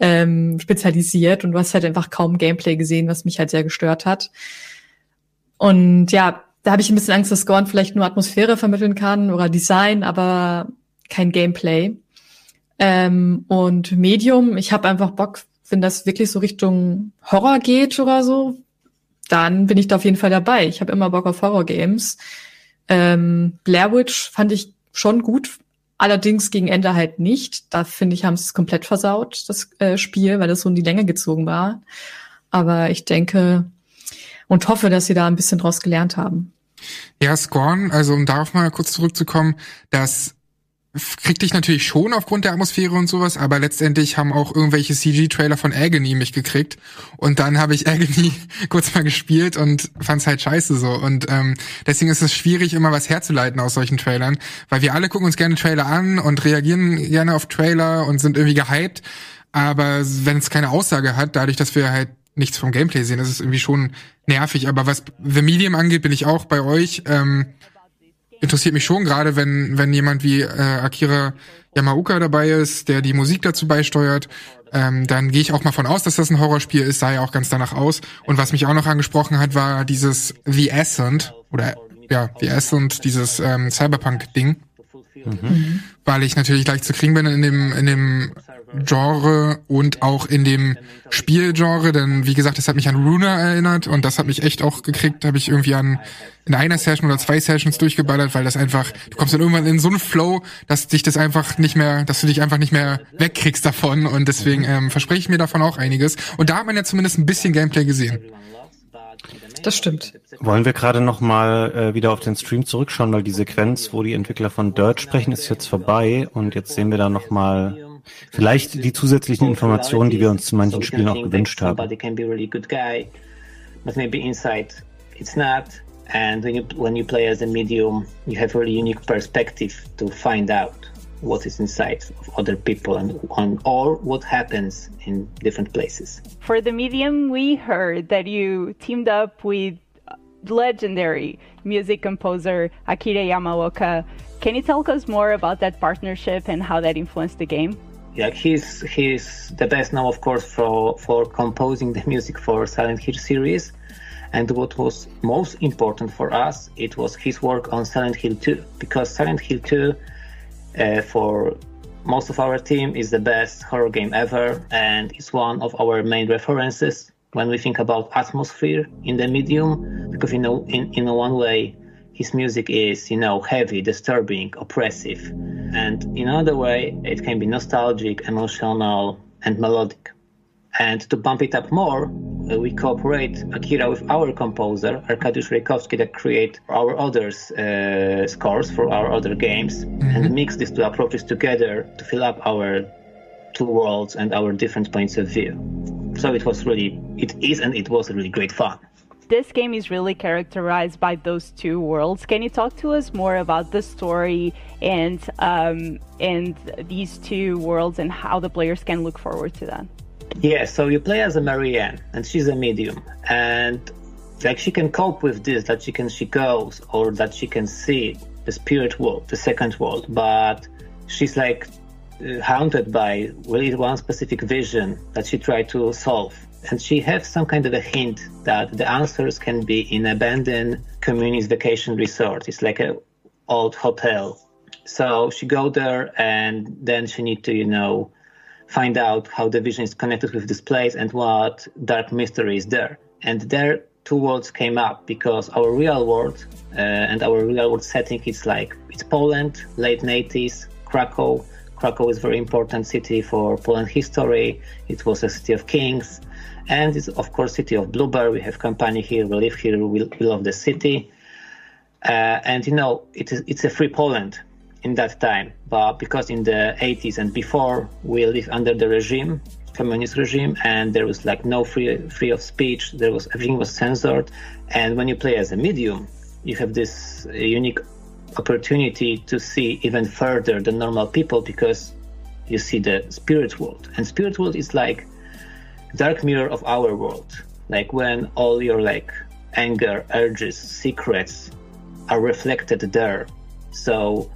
ähm, spezialisiert und du hast halt einfach kaum Gameplay gesehen, was mich halt sehr gestört hat. Und ja, da habe ich ein bisschen Angst, dass Scorn vielleicht nur Atmosphäre vermitteln kann oder Design, aber kein Gameplay. Ähm, und Medium, ich habe einfach Bock, wenn das wirklich so Richtung Horror geht oder so, dann bin ich da auf jeden Fall dabei. Ich habe immer Bock auf Horror-Games. Ähm, Blair Witch fand ich schon gut, allerdings gegen Ende halt nicht. Da finde ich, haben sie es komplett versaut, das äh, Spiel, weil das so in die Länge gezogen war. Aber ich denke und hoffe, dass sie da ein bisschen draus gelernt haben. Ja, Scorn, also um darauf mal kurz zurückzukommen, das krieg dich natürlich schon aufgrund der Atmosphäre und sowas, aber letztendlich haben auch irgendwelche CG-Trailer von Agony mich gekriegt. Und dann habe ich *laughs* Agony kurz mal gespielt und fand's halt scheiße so. Und ähm, deswegen ist es schwierig, immer was herzuleiten aus solchen Trailern, weil wir alle gucken uns gerne Trailer an und reagieren gerne auf Trailer und sind irgendwie gehypt, aber wenn es keine Aussage hat, dadurch, dass wir halt nichts vom Gameplay sehen, ist es irgendwie schon nervig, aber was The Medium angeht, bin ich auch bei euch, ähm, interessiert mich schon, gerade wenn, wenn jemand wie äh, Akira Yamaoka dabei ist, der die Musik dazu beisteuert, ähm, dann gehe ich auch mal von aus, dass das ein Horrorspiel ist, sah ja auch ganz danach aus. Und was mich auch noch angesprochen hat, war dieses The Ascent oder ja, The Ascent, dieses ähm, Cyberpunk-Ding. Mhm. Weil ich natürlich leicht zu kriegen bin in dem, in dem Genre und auch in dem Spielgenre, denn wie gesagt, das hat mich an Runa erinnert und das hat mich echt auch gekriegt, habe ich irgendwie an in einer Session oder zwei Sessions durchgeballert, weil das einfach, du kommst dann irgendwann in so einen Flow, dass dich das einfach nicht mehr, dass du dich einfach nicht mehr wegkriegst davon und deswegen ähm, verspreche ich mir davon auch einiges. Und da hat man ja zumindest ein bisschen Gameplay gesehen. Das stimmt. Wollen wir gerade noch mal äh, wieder auf den Stream zurückschauen, weil die Sequenz, wo die Entwickler von Dirt sprechen, ist jetzt vorbei und jetzt sehen wir da noch mal vielleicht die zusätzlichen Informationen, die wir uns zu manchen Spielen auch gewünscht haben. But maybe inside it's not. And when you, when you play as a medium, you have a really unique perspective to find out what is inside of other people and on or what happens in different places. For the medium, we heard that you teamed up with legendary music composer Akira Yamaoka. Can you tell us more about that partnership and how that influenced the game? Yeah, he's he's the best now, of course, for for composing the music for Silent Hill series. And what was most important for us, it was his work on Silent Hill 2, because Silent Hill 2 uh, for most of our team is the best horror game ever and it's one of our main references when we think about atmosphere in the medium because you know in, in one way his music is you know heavy disturbing oppressive and in another way it can be nostalgic emotional and melodic and to bump it up more, we cooperate Akira with our composer Arkadiusz Rejkowski that create our other uh, scores for our other games mm-hmm. and mix these two approaches together to fill up our two worlds and our different points of view. So it was really, it is and it was really great fun. This game is really characterized by those two worlds. Can you talk to us more about the story and um, and these two worlds and how the players can look forward to that? Yeah, so you play as a Marianne, and she's a medium, and like she can cope with this, that she can she goes, or that she can see the spirit world, the second world, but she's like uh, haunted by really one specific vision that she tried to solve. And she has some kind of a hint that the answers can be in abandoned communist vacation resort. It's like a old hotel. So she go there and then she need to, you know, find out how the vision is connected with this place and what dark mystery is there. And there, two worlds came up because our real world uh, and our real world setting is like it's Poland, late 80s, Krakow. Krakow is a very important city for Poland history. It was a city of kings, and it's of course city of Blueberry. We have company here, we live here, we, we love the city, uh, and you know it is it's a free Poland in that time. But because in the 80s and before we live under the regime, communist regime, and there was like no free free of speech. There was everything was censored, and when you play as a medium, you have this unique opportunity to see even further than normal people because you see the spirit world, and spirit world is like dark mirror of our world. Like when all your like anger, urges, secrets are reflected there. So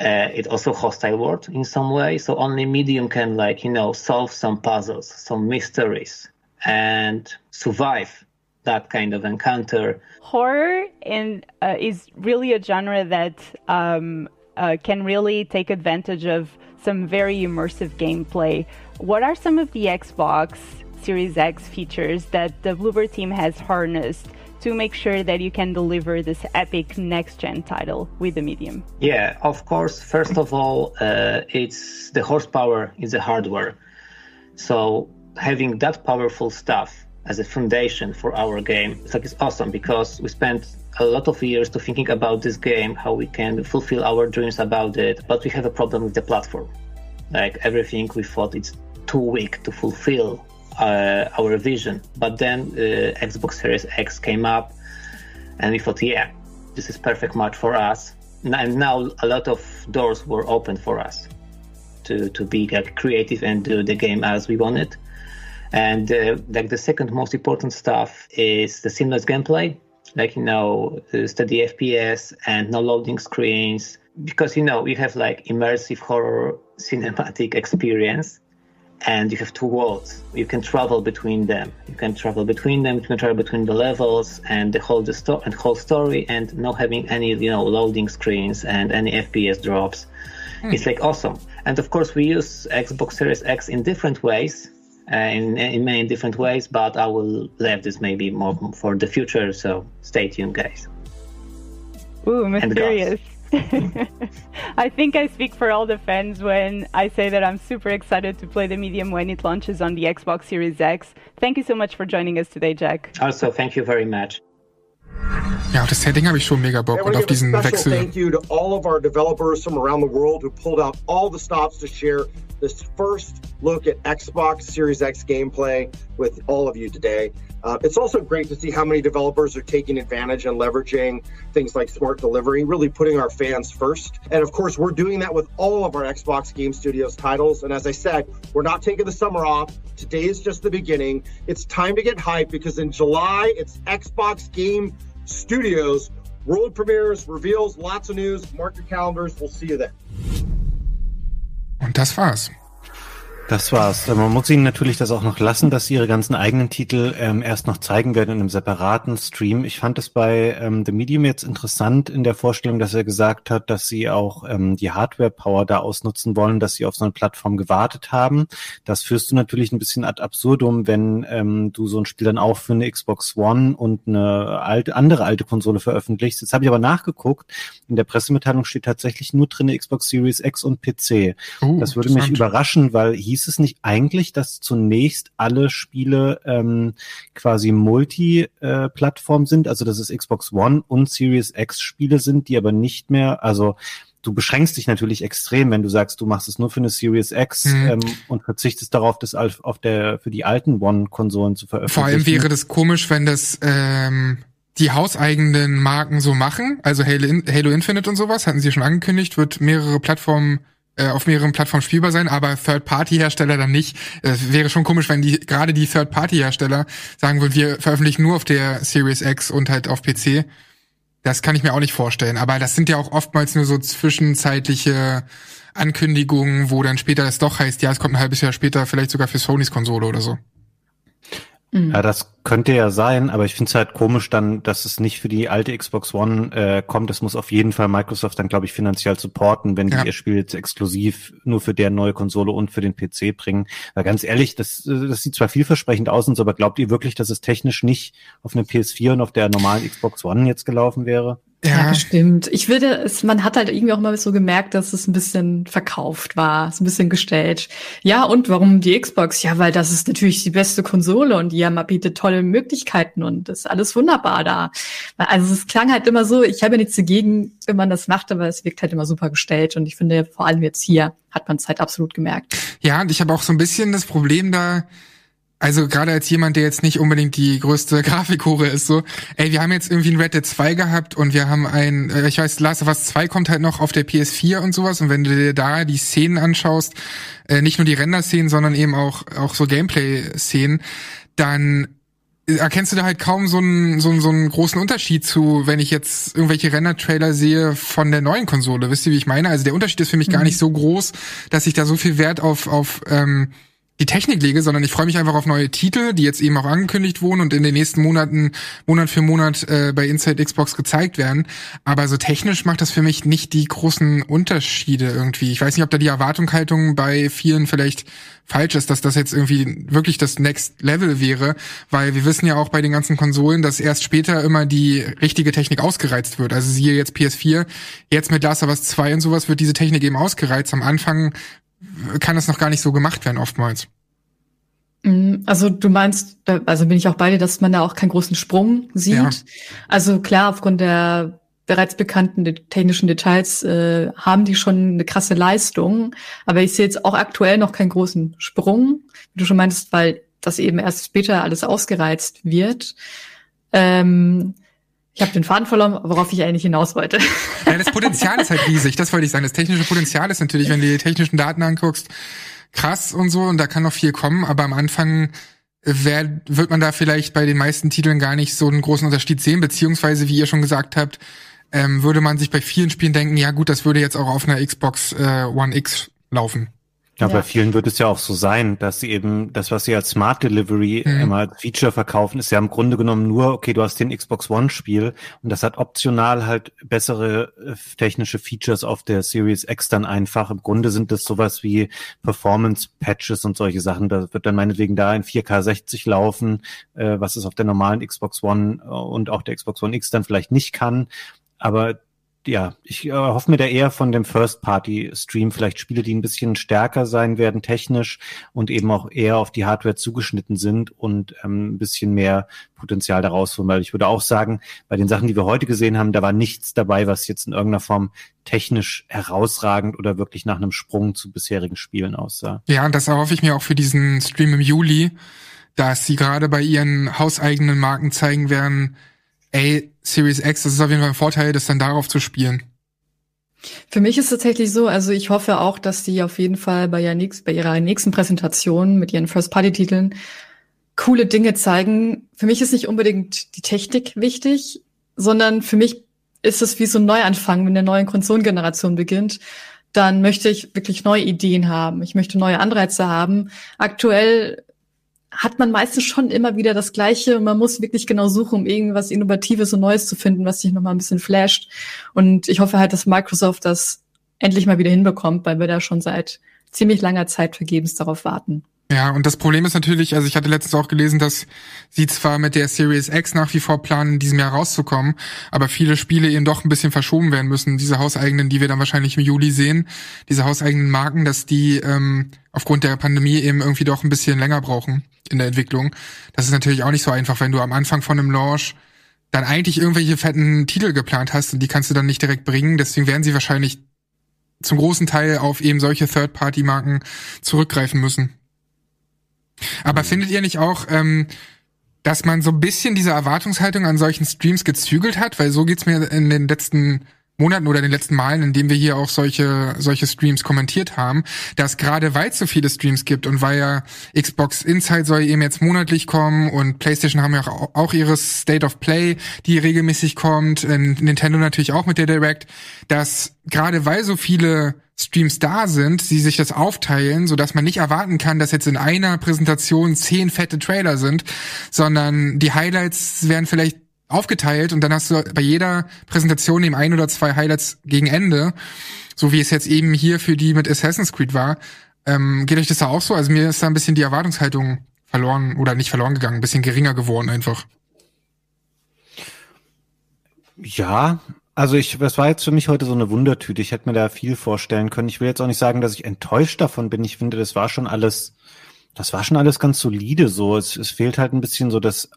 uh, it's also hostile world in some way. So only medium can like you know solve some puzzles, some mysteries, and survive that kind of encounter. Horror uh, is really a genre that um, uh, can really take advantage of some very immersive gameplay. What are some of the Xbox Series X features that the Bluebird team has harnessed to make sure that you can deliver this epic next gen title with the medium? Yeah, of course. First of all, uh, it's the horsepower is the hardware. So having that powerful stuff as a foundation for our game, it's like it's awesome because we spent a lot of years to thinking about this game, how we can fulfill our dreams about it, but we have a problem with the platform. Like everything we thought it's too weak to fulfill uh, our vision. But then uh, Xbox Series X came up, and we thought, yeah, this is perfect match for us. And now a lot of doors were open for us to to be like, creative and do the game as we want it. And uh, like the second most important stuff is the seamless gameplay, like you know, uh, steady FPS and no loading screens, because you know you have like immersive horror *laughs* cinematic experience and you have two worlds. You can travel between them. You can travel between them. You can travel between the levels and the whole the sto- and whole story, and not having any you know loading screens and any FPS drops. Hmm. It's like awesome. And of course, we use Xbox Series X in different ways, uh, in in many different ways. But I will leave this maybe more for the future. So stay tuned, guys. Ooh, mysterious. *laughs* I think I speak for all the fans when I say that I'm super excited to play the medium when it launches on the Xbox Series X. Thank you so much for joining us today, Jack. Also, thank you very much. Ja, auf das Setting habe ich schon mega Bock und auf diesen Wechsel. thank you to all of our developers from around the world who pulled out all the stops to share this first look at Xbox Series X gameplay with all of you today. Uh, it's also great to see how many developers are taking advantage and leveraging things like smart delivery, really putting our fans first. And of course, we're doing that with all of our Xbox Game Studios titles. And as I said, we're not taking the summer off. Today is just the beginning. It's time to get hyped because in July, it's Xbox Game Studios world premieres, reveals, lots of news. Mark your calendars. We'll see you then. Und das war's. Das war's. Man muss ihnen natürlich das auch noch lassen, dass sie ihre ganzen eigenen Titel ähm, erst noch zeigen werden in einem separaten Stream. Ich fand es bei ähm, The Medium jetzt interessant in der Vorstellung, dass er gesagt hat, dass sie auch ähm, die Hardware-Power da ausnutzen wollen, dass sie auf so eine Plattform gewartet haben. Das führst du natürlich ein bisschen ad absurdum, wenn ähm, du so ein Spiel dann auch für eine Xbox One und eine alte, andere alte Konsole veröffentlichst. Jetzt habe ich aber nachgeguckt. In der Pressemitteilung steht tatsächlich nur drin Xbox Series X und PC. Oh, das würde mich überraschen, weil hieß es nicht eigentlich, dass zunächst alle Spiele ähm, quasi Multi-Plattform sind, also dass es Xbox One und Series X Spiele sind, die aber nicht mehr, also du beschränkst dich natürlich extrem, wenn du sagst, du machst es nur für eine Series X Mhm. ähm, und verzichtest darauf, das auf der für die alten One-Konsolen zu veröffentlichen. Vor allem wäre das komisch, wenn das ähm, die hauseigenen Marken so machen. Also Halo, Halo Infinite und sowas hatten sie schon angekündigt, wird mehrere Plattformen äh, auf mehreren Plattformen spielbar sein, aber Third-Party-Hersteller dann nicht. Es wäre schon komisch, wenn die gerade die Third-Party-Hersteller sagen würden, wir veröffentlichen nur auf der Series X und halt auf PC. Das kann ich mir auch nicht vorstellen. Aber das sind ja auch oftmals nur so zwischenzeitliche Ankündigungen, wo dann später es doch heißt, ja, es kommt ein halbes Jahr später vielleicht sogar für Sonys Konsole oder so. Ja, das könnte ja sein, aber ich finde es halt komisch dann, dass es nicht für die alte Xbox One äh, kommt. Das muss auf jeden Fall Microsoft dann, glaube ich, finanziell supporten, wenn die Ja. ihr Spiel jetzt exklusiv nur für deren neue Konsole und für den PC bringen. Weil ganz ehrlich, das, äh, das sieht zwar vielversprechend aus und so, aber glaubt ihr wirklich, dass es technisch nicht auf einer PS4 und auf der normalen Xbox One jetzt gelaufen wäre? Ja, bestimmt. Ich würde, es, man hat halt irgendwie auch mal so gemerkt, dass es ein bisschen verkauft war, so ein bisschen gestellt. Ja, und warum die Xbox? Ja, weil das ist natürlich die beste Konsole und die ja mal bietet tolle Möglichkeiten und ist alles wunderbar da. Also es klang halt immer so, ich habe ja nichts dagegen, wenn man das macht, aber es wirkt halt immer super gestellt und ich finde, vor allem jetzt hier hat man es halt absolut gemerkt. Ja, und ich habe auch so ein bisschen das Problem da, also gerade als jemand, der jetzt nicht unbedingt die größte *laughs* Grafikhure ist, so, ey, wir haben jetzt irgendwie ein Red Dead 2 gehabt und wir haben ein, äh, ich weiß, Last of Us 2 kommt halt noch auf der PS4 und sowas und wenn du dir da die Szenen anschaust, äh, nicht nur die Render-Szenen, sondern eben auch, auch so Gameplay-Szenen, dann erkennst du da halt kaum so einen, so einen, so einen großen Unterschied zu, wenn ich jetzt irgendwelche Render-Trailer sehe von der neuen Konsole. Wisst ihr, wie ich meine? Also der Unterschied ist für mich gar nicht so groß, dass ich da so viel Wert auf, auf ähm, die Technik lege, sondern ich freue mich einfach auf neue Titel, die jetzt eben auch angekündigt wurden und in den nächsten Monaten Monat für Monat äh, bei Inside Xbox gezeigt werden. Aber so technisch macht das für mich nicht die großen Unterschiede irgendwie. Ich weiß nicht, ob da die Erwartungshaltung bei vielen vielleicht falsch ist, dass das jetzt irgendwie wirklich das Next Level wäre, weil wir wissen ja auch bei den ganzen Konsolen, dass erst später immer die richtige Technik ausgereizt wird. Also siehe jetzt PS4, jetzt mit Last of Us 2 und sowas wird diese Technik eben ausgereizt. Am Anfang kann das noch gar nicht so gemacht werden oftmals. Mm, Also du meinst, also bin ich auch bei dir, dass man da auch keinen großen Sprung sieht. Ja. Also klar, aufgrund der bereits bekannten technischen Details äh, haben die schon eine krasse Leistung, aber ich sehe jetzt auch aktuell noch keinen großen Sprung, wie du schon meintest, weil das eben erst später alles ausgereizt wird. Ähm, ich habe den Faden verloren, worauf ich eigentlich hinaus wollte. *laughs* Ja, das Potenzial ist halt riesig, das wollte ich sagen. Das technische Potenzial ist natürlich, wenn du die technischen Daten anguckst, krass und so und da kann noch viel kommen, aber am Anfang wär, wird man da vielleicht bei den meisten Titeln gar nicht so einen großen Unterschied sehen, beziehungsweise, wie ihr schon gesagt habt, ähm, würde man sich bei vielen Spielen denken, ja gut, das würde jetzt auch auf einer Xbox äh, One X laufen. Ja, Ja. bei vielen wird es ja auch so sein, dass sie eben das, was sie als Smart Delivery Mhm. immer als Feature verkaufen, ist ja im Grunde genommen nur, okay, du hast den Xbox One Spiel und das hat optional halt bessere äh, technische Features auf der Series X dann einfach. Im Grunde sind das sowas wie Performance Patches und solche Sachen. Da wird dann meinetwegen da in 4K 60 laufen, äh, was es auf der normalen Xbox One äh, und auch der Xbox One X dann vielleicht nicht kann. Aber ja, ich äh, hoffe mir da eher von dem First-Party-Stream vielleicht Spiele, die ein bisschen stärker sein werden technisch und eben auch eher auf die Hardware zugeschnitten sind und ähm, ein bisschen mehr Potenzial daraus holen. Weil ich würde auch sagen, bei den Sachen, die wir heute gesehen haben, da war nichts dabei, was jetzt in irgendeiner Form technisch herausragend oder wirklich nach einem Sprung zu bisherigen Spielen aussah. Ja, und das erhoffe ich mir auch für diesen Stream im Juli, dass sie gerade bei ihren hauseigenen Marken zeigen werden, ey, Series X, das ist auf jeden Fall ein Vorteil, das dann darauf zu spielen. Für mich ist es tatsächlich so, also ich hoffe auch, dass die auf jeden Fall bei, ihrer nächsten, bei ihrer nächsten Präsentation mit ihren First-Party-Titeln coole Dinge zeigen. Für mich ist nicht unbedingt die Technik wichtig, sondern für mich ist es wie so ein Neuanfang, wenn eine neue Konsolengeneration beginnt. Dann möchte ich wirklich neue Ideen haben. Ich möchte neue Anreize haben. Aktuell hat man meistens schon immer wieder das Gleiche und man muss wirklich genau suchen, um irgendwas Innovatives und Neues zu finden, was sich nochmal ein bisschen flasht. Und ich hoffe halt, dass Microsoft das endlich mal wieder hinbekommt, weil wir da schon seit ziemlich langer Zeit vergebens darauf warten. Ja, und das Problem ist natürlich, also ich hatte letztens auch gelesen, dass sie zwar mit der Series X nach wie vor planen, in diesem Jahr rauszukommen, aber viele Spiele eben doch ein bisschen verschoben werden müssen. Diese hauseigenen, die wir dann wahrscheinlich im Juli sehen, diese hauseigenen Marken, dass die ähm, aufgrund der Pandemie eben irgendwie doch ein bisschen länger brauchen in der Entwicklung. Das ist natürlich auch nicht so einfach, wenn du am Anfang von einem Launch dann eigentlich irgendwelche fetten Titel geplant hast und die kannst du dann nicht direkt bringen. Deswegen werden sie wahrscheinlich zum großen Teil auf eben solche Third-Party-Marken zurückgreifen müssen. Aber findet ihr nicht auch, ähm, dass man so ein bisschen diese Erwartungshaltung an solchen Streams gezügelt hat? Weil so geht's mir in den letzten Monaten oder den letzten Malen, in denen wir hier auch solche, solche Streams kommentiert haben, dass gerade weil es so viele Streams gibt und weil ja Xbox Inside soll eben jetzt monatlich kommen und PlayStation haben ja auch, auch ihres State of Play, die regelmäßig kommt, äh, Nintendo natürlich auch mit der Direct, dass gerade weil so viele Streams da sind, sie sich das aufteilen, so dass man nicht erwarten kann, dass jetzt in einer Präsentation zehn fette Trailer sind, sondern die Highlights werden vielleicht aufgeteilt und dann hast du bei jeder Präsentation eben ein oder zwei Highlights gegen Ende, so wie es jetzt eben hier für die mit Assassin's Creed war. Ähm, geht euch das da auch so? Also mir ist da ein bisschen die Erwartungshaltung verloren oder nicht verloren gegangen, ein bisschen geringer geworden einfach. Ja, also ich, das war jetzt für mich heute so eine Wundertüte. Ich hätte mir da viel vorstellen können. Ich will jetzt auch nicht sagen, dass ich enttäuscht davon bin. Ich finde, das war schon alles, das war schon alles ganz solide so. Es, es fehlt halt ein bisschen so das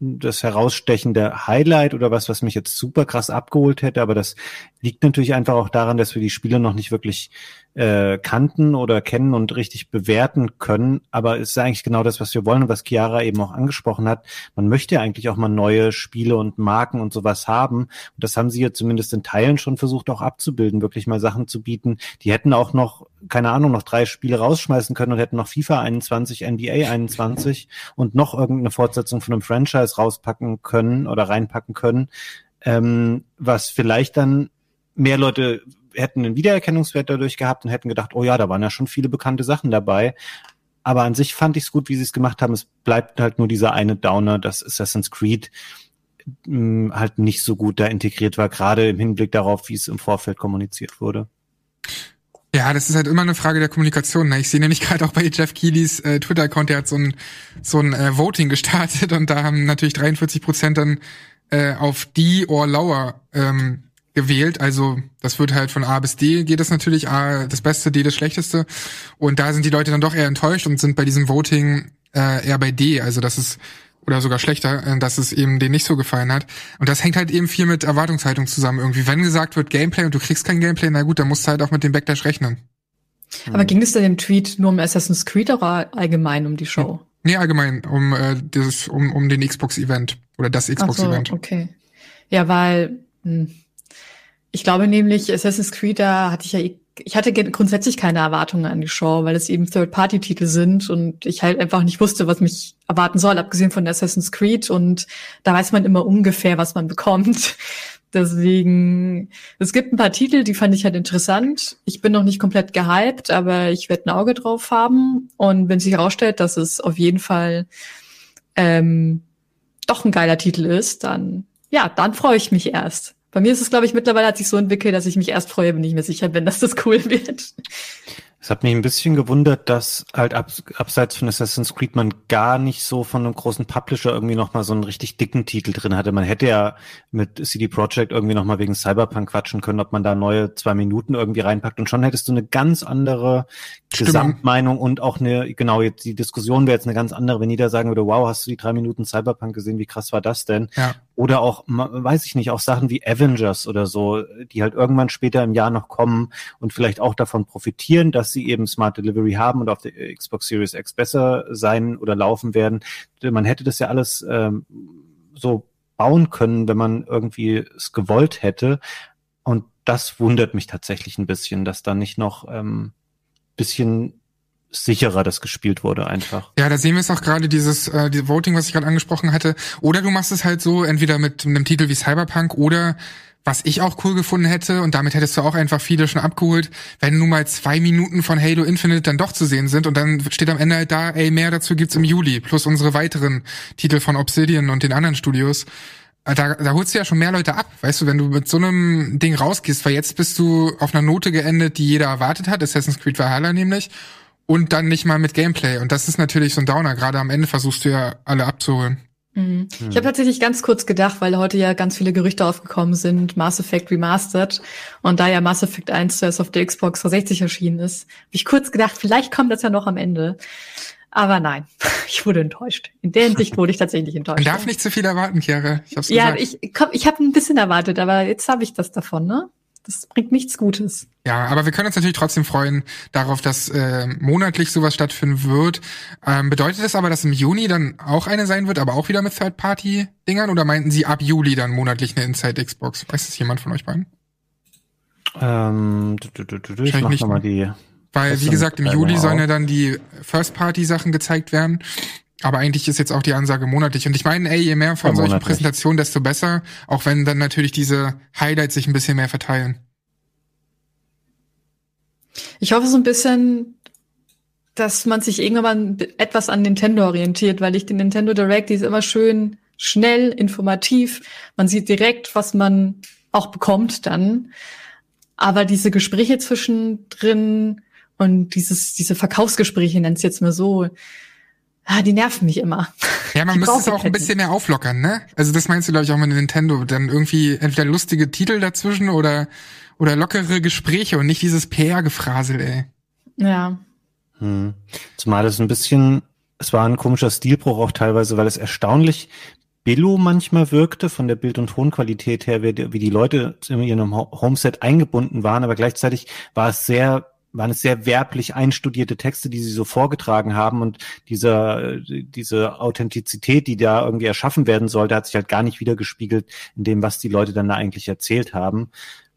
das herausstechende Highlight oder was, was mich jetzt super krass abgeholt hätte, aber das liegt natürlich einfach auch daran, dass wir die Spiele noch nicht wirklich äh, kannten oder kennen und richtig bewerten können. Aber es ist eigentlich genau das, was wir wollen und was Chiara eben auch angesprochen hat. Man möchte ja eigentlich auch mal neue Spiele und Marken und sowas haben. Und das haben sie ja zumindest in Teilen schon versucht auch abzubilden, wirklich mal Sachen zu bieten. Die hätten auch noch, keine Ahnung, noch drei Spiele rausschmeißen können und hätten noch FIFA 21, NBA 21 und noch irgendeine Fortsetzung von einem Franchise rauspacken können oder reinpacken können, ähm, was vielleicht dann mehr Leute hätten einen Wiedererkennungswert dadurch gehabt und hätten gedacht, oh ja, da waren ja schon viele bekannte Sachen dabei. aber an sich fand ich es gut, wie sie es gemacht haben. Es bleibt halt nur dieser eine Downer, dass Assassin's Creed mh, halt nicht so gut da integriert war, gerade im Hinblick darauf, wie es im Vorfeld kommuniziert wurde. Ja, das ist halt immer eine Frage der Kommunikation. Ne? Ich sehe nämlich gerade auch bei Jeff Keelys äh, Twitter-Account, der hat so ein, so ein äh, Voting gestartet und da haben natürlich 43 Prozent dann äh, auf die or lower ähm, gewählt. Also das wird halt von A bis D geht es natürlich A das Beste, D das Schlechteste. Und da sind die Leute dann doch eher enttäuscht und sind bei diesem Voting äh, eher bei D. Also das ist oder sogar schlechter, äh, dass es eben denen nicht so gefallen hat. Und das hängt halt eben viel mit Erwartungshaltung zusammen irgendwie. Wenn gesagt wird Gameplay und du kriegst kein Gameplay, na gut, dann musst du halt auch mit dem Backdash rechnen. Aber ging es denn im Tweet nur um Assassin's Creed oder allgemein um die Show? Nee, allgemein, um äh, dieses, um, um den Xbox-Event oder das Ach so, Xbox-Event. okay. Ja, weil hm, ich glaube nämlich, Assassin's Creed, da hatte ich ja, eh- ich hatte grundsätzlich keine Erwartungen an die Show, weil es eben Third-Party-Titel sind und ich halt einfach nicht wusste, was mich erwarten soll, abgesehen von Assassin's Creed und da weiß man immer ungefähr, was man bekommt. *laughs* Deswegen, es gibt ein paar Titel, die fand ich halt interessant. Ich bin noch nicht komplett gehypt, aber ich werde ein Auge drauf haben. Und wenn sich herausstellt, dass es auf jeden Fall ähm, doch ein geiler Titel ist, dann ja, dann freue ich mich erst. Bei mir ist es, glaube ich, mittlerweile hat sich so entwickelt, dass ich mich erst freue, wenn ich mir sicher bin, dass das cool wird. Es hat mich ein bisschen gewundert, dass halt ab, abseits von Assassin's Creed man gar nicht so von einem großen Publisher irgendwie nochmal so einen richtig dicken Titel drin hatte. Man hätte ja mit CD Projekt irgendwie nochmal wegen Cyberpunk quatschen können, ob man da neue zwei Minuten irgendwie reinpackt und schon hättest du eine ganz andere Stimmung. Gesamtmeinung und auch eine, genau, jetzt die Diskussion wäre jetzt eine ganz andere, wenn jeder sagen würde, wow, hast du die drei Minuten Cyberpunk gesehen, wie krass war das denn? Ja. Oder auch, weiß ich nicht, auch Sachen wie Avengers oder so, die halt irgendwann später im Jahr noch kommen und vielleicht auch davon profitieren, dass sie eben Smart Delivery haben und auf der Xbox Series X besser sein oder laufen werden. Man hätte das ja alles ähm, so bauen können, wenn man irgendwie es gewollt hätte. Und das wundert mich tatsächlich ein bisschen, dass da nicht noch ähm, bisschen sicherer das gespielt wurde einfach. Ja, da sehen wir es auch gerade, dieses äh, die Voting, was ich gerade angesprochen hatte. Oder du machst es halt so, entweder mit einem Titel wie Cyberpunk oder was ich auch cool gefunden hätte, und damit hättest du auch einfach viele schon abgeholt, wenn nun mal zwei Minuten von Halo Infinite dann doch zu sehen sind und dann steht am Ende halt da, ey, mehr dazu gibt's im Juli, plus unsere weiteren Titel von Obsidian und den anderen Studios. Äh, Da, da holst du ja schon mehr Leute ab, weißt du, wenn du mit so einem Ding rausgehst, weil jetzt bist du auf einer Note geendet, die jeder erwartet hat, Assassin's Creed Valhalla nämlich, und dann nicht mal mit Gameplay. Und das ist natürlich so ein Downer. Gerade am Ende versuchst du ja alle abzuholen. Mhm. Ich habe tatsächlich ganz kurz gedacht, weil heute ja ganz viele Gerüchte aufgekommen sind, Mass Effect Remastered. Und da ja Mass Effect 1 zuerst auf der Xbox 360 erschienen ist, habe ich kurz gedacht, vielleicht kommt das ja noch am Ende. Aber nein, *laughs* ich wurde enttäuscht. In der Hinsicht wurde ich tatsächlich enttäuscht. Man darf nicht zu viel erwarten, Chiara. Ich hab's ja, gesagt. ich komm, ich habe ein bisschen erwartet, aber jetzt habe ich das davon, ne? Das bringt nichts Gutes. Ja, aber wir können uns natürlich trotzdem freuen darauf, dass äh, monatlich sowas stattfinden wird. Ähm, bedeutet das aber, dass im Juni dann auch eine sein wird, aber auch wieder mit Third-Party-Dingern? Oder meinten Sie ab Juli dann monatlich eine Inside Xbox? Weiß das jemand von euch beiden? Ähm, du, du, du, du, ich mach nicht, nochmal die. Weil, wie gesagt, im Juli sollen ja dann die First-Party-Sachen gezeigt werden. Aber eigentlich ist jetzt auch die Ansage monatlich. Und ich meine, ey, je mehr von Ja, solchen monatlich. Präsentationen, desto besser. Auch wenn dann natürlich diese Highlights sich ein bisschen mehr verteilen. Ich hoffe so ein bisschen, dass man sich irgendwann mal etwas an Nintendo orientiert, weil ich den Nintendo Direct, die ist immer schön schnell, informativ. Man sieht direkt, was man auch bekommt dann. Aber diese Gespräche zwischendrin und dieses, diese Verkaufsgespräche, nennt es jetzt mal so, ah, die nerven mich immer. Ja, man müsste es auch ein halt bisschen mehr auflockern, ne? Also das meinst du, glaube ich, auch mit Nintendo. Dann irgendwie entweder lustige Titel dazwischen oder, oder lockere Gespräche und nicht dieses PR-Gefrasel, ey. Ja. Hm. Zumal es ein bisschen, es war ein komischer Stilbruch auch teilweise, weil es erstaunlich billo manchmal wirkte von der Bild- und Tonqualität her, wie die, Leute in ihrem Ho- Homeset eingebunden waren, aber gleichzeitig war es sehr waren es sehr werblich einstudierte Texte, die sie so vorgetragen haben und dieser, äh, diese Authentizität, die da irgendwie erschaffen werden sollte, hat sich halt gar nicht wiedergespiegelt in dem, was die Leute dann da eigentlich erzählt haben.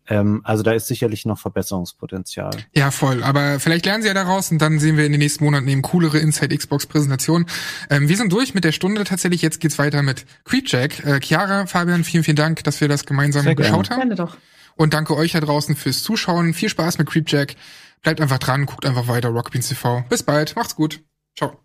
Ähm, also da ist sicherlich noch Verbesserungspotenzial. Ja, voll. Aber vielleicht lernen sie ja daraus und dann sehen wir in den nächsten Monaten eben coolere Inside Xbox Präsentationen. Ähm, wir sind durch mit der Stunde tatsächlich. Jetzt geht's weiter mit Creepjack. Äh, Chiara, Fabian, vielen, vielen Dank, dass wir das gemeinsam Sehr gerne. geschaut haben. Gerne doch. Und danke euch da draußen fürs Zuschauen. Viel Spaß mit Creepjack. Bleibt einfach dran, guckt einfach weiter Rockbeans TV. Bis bald, macht's gut. Ciao.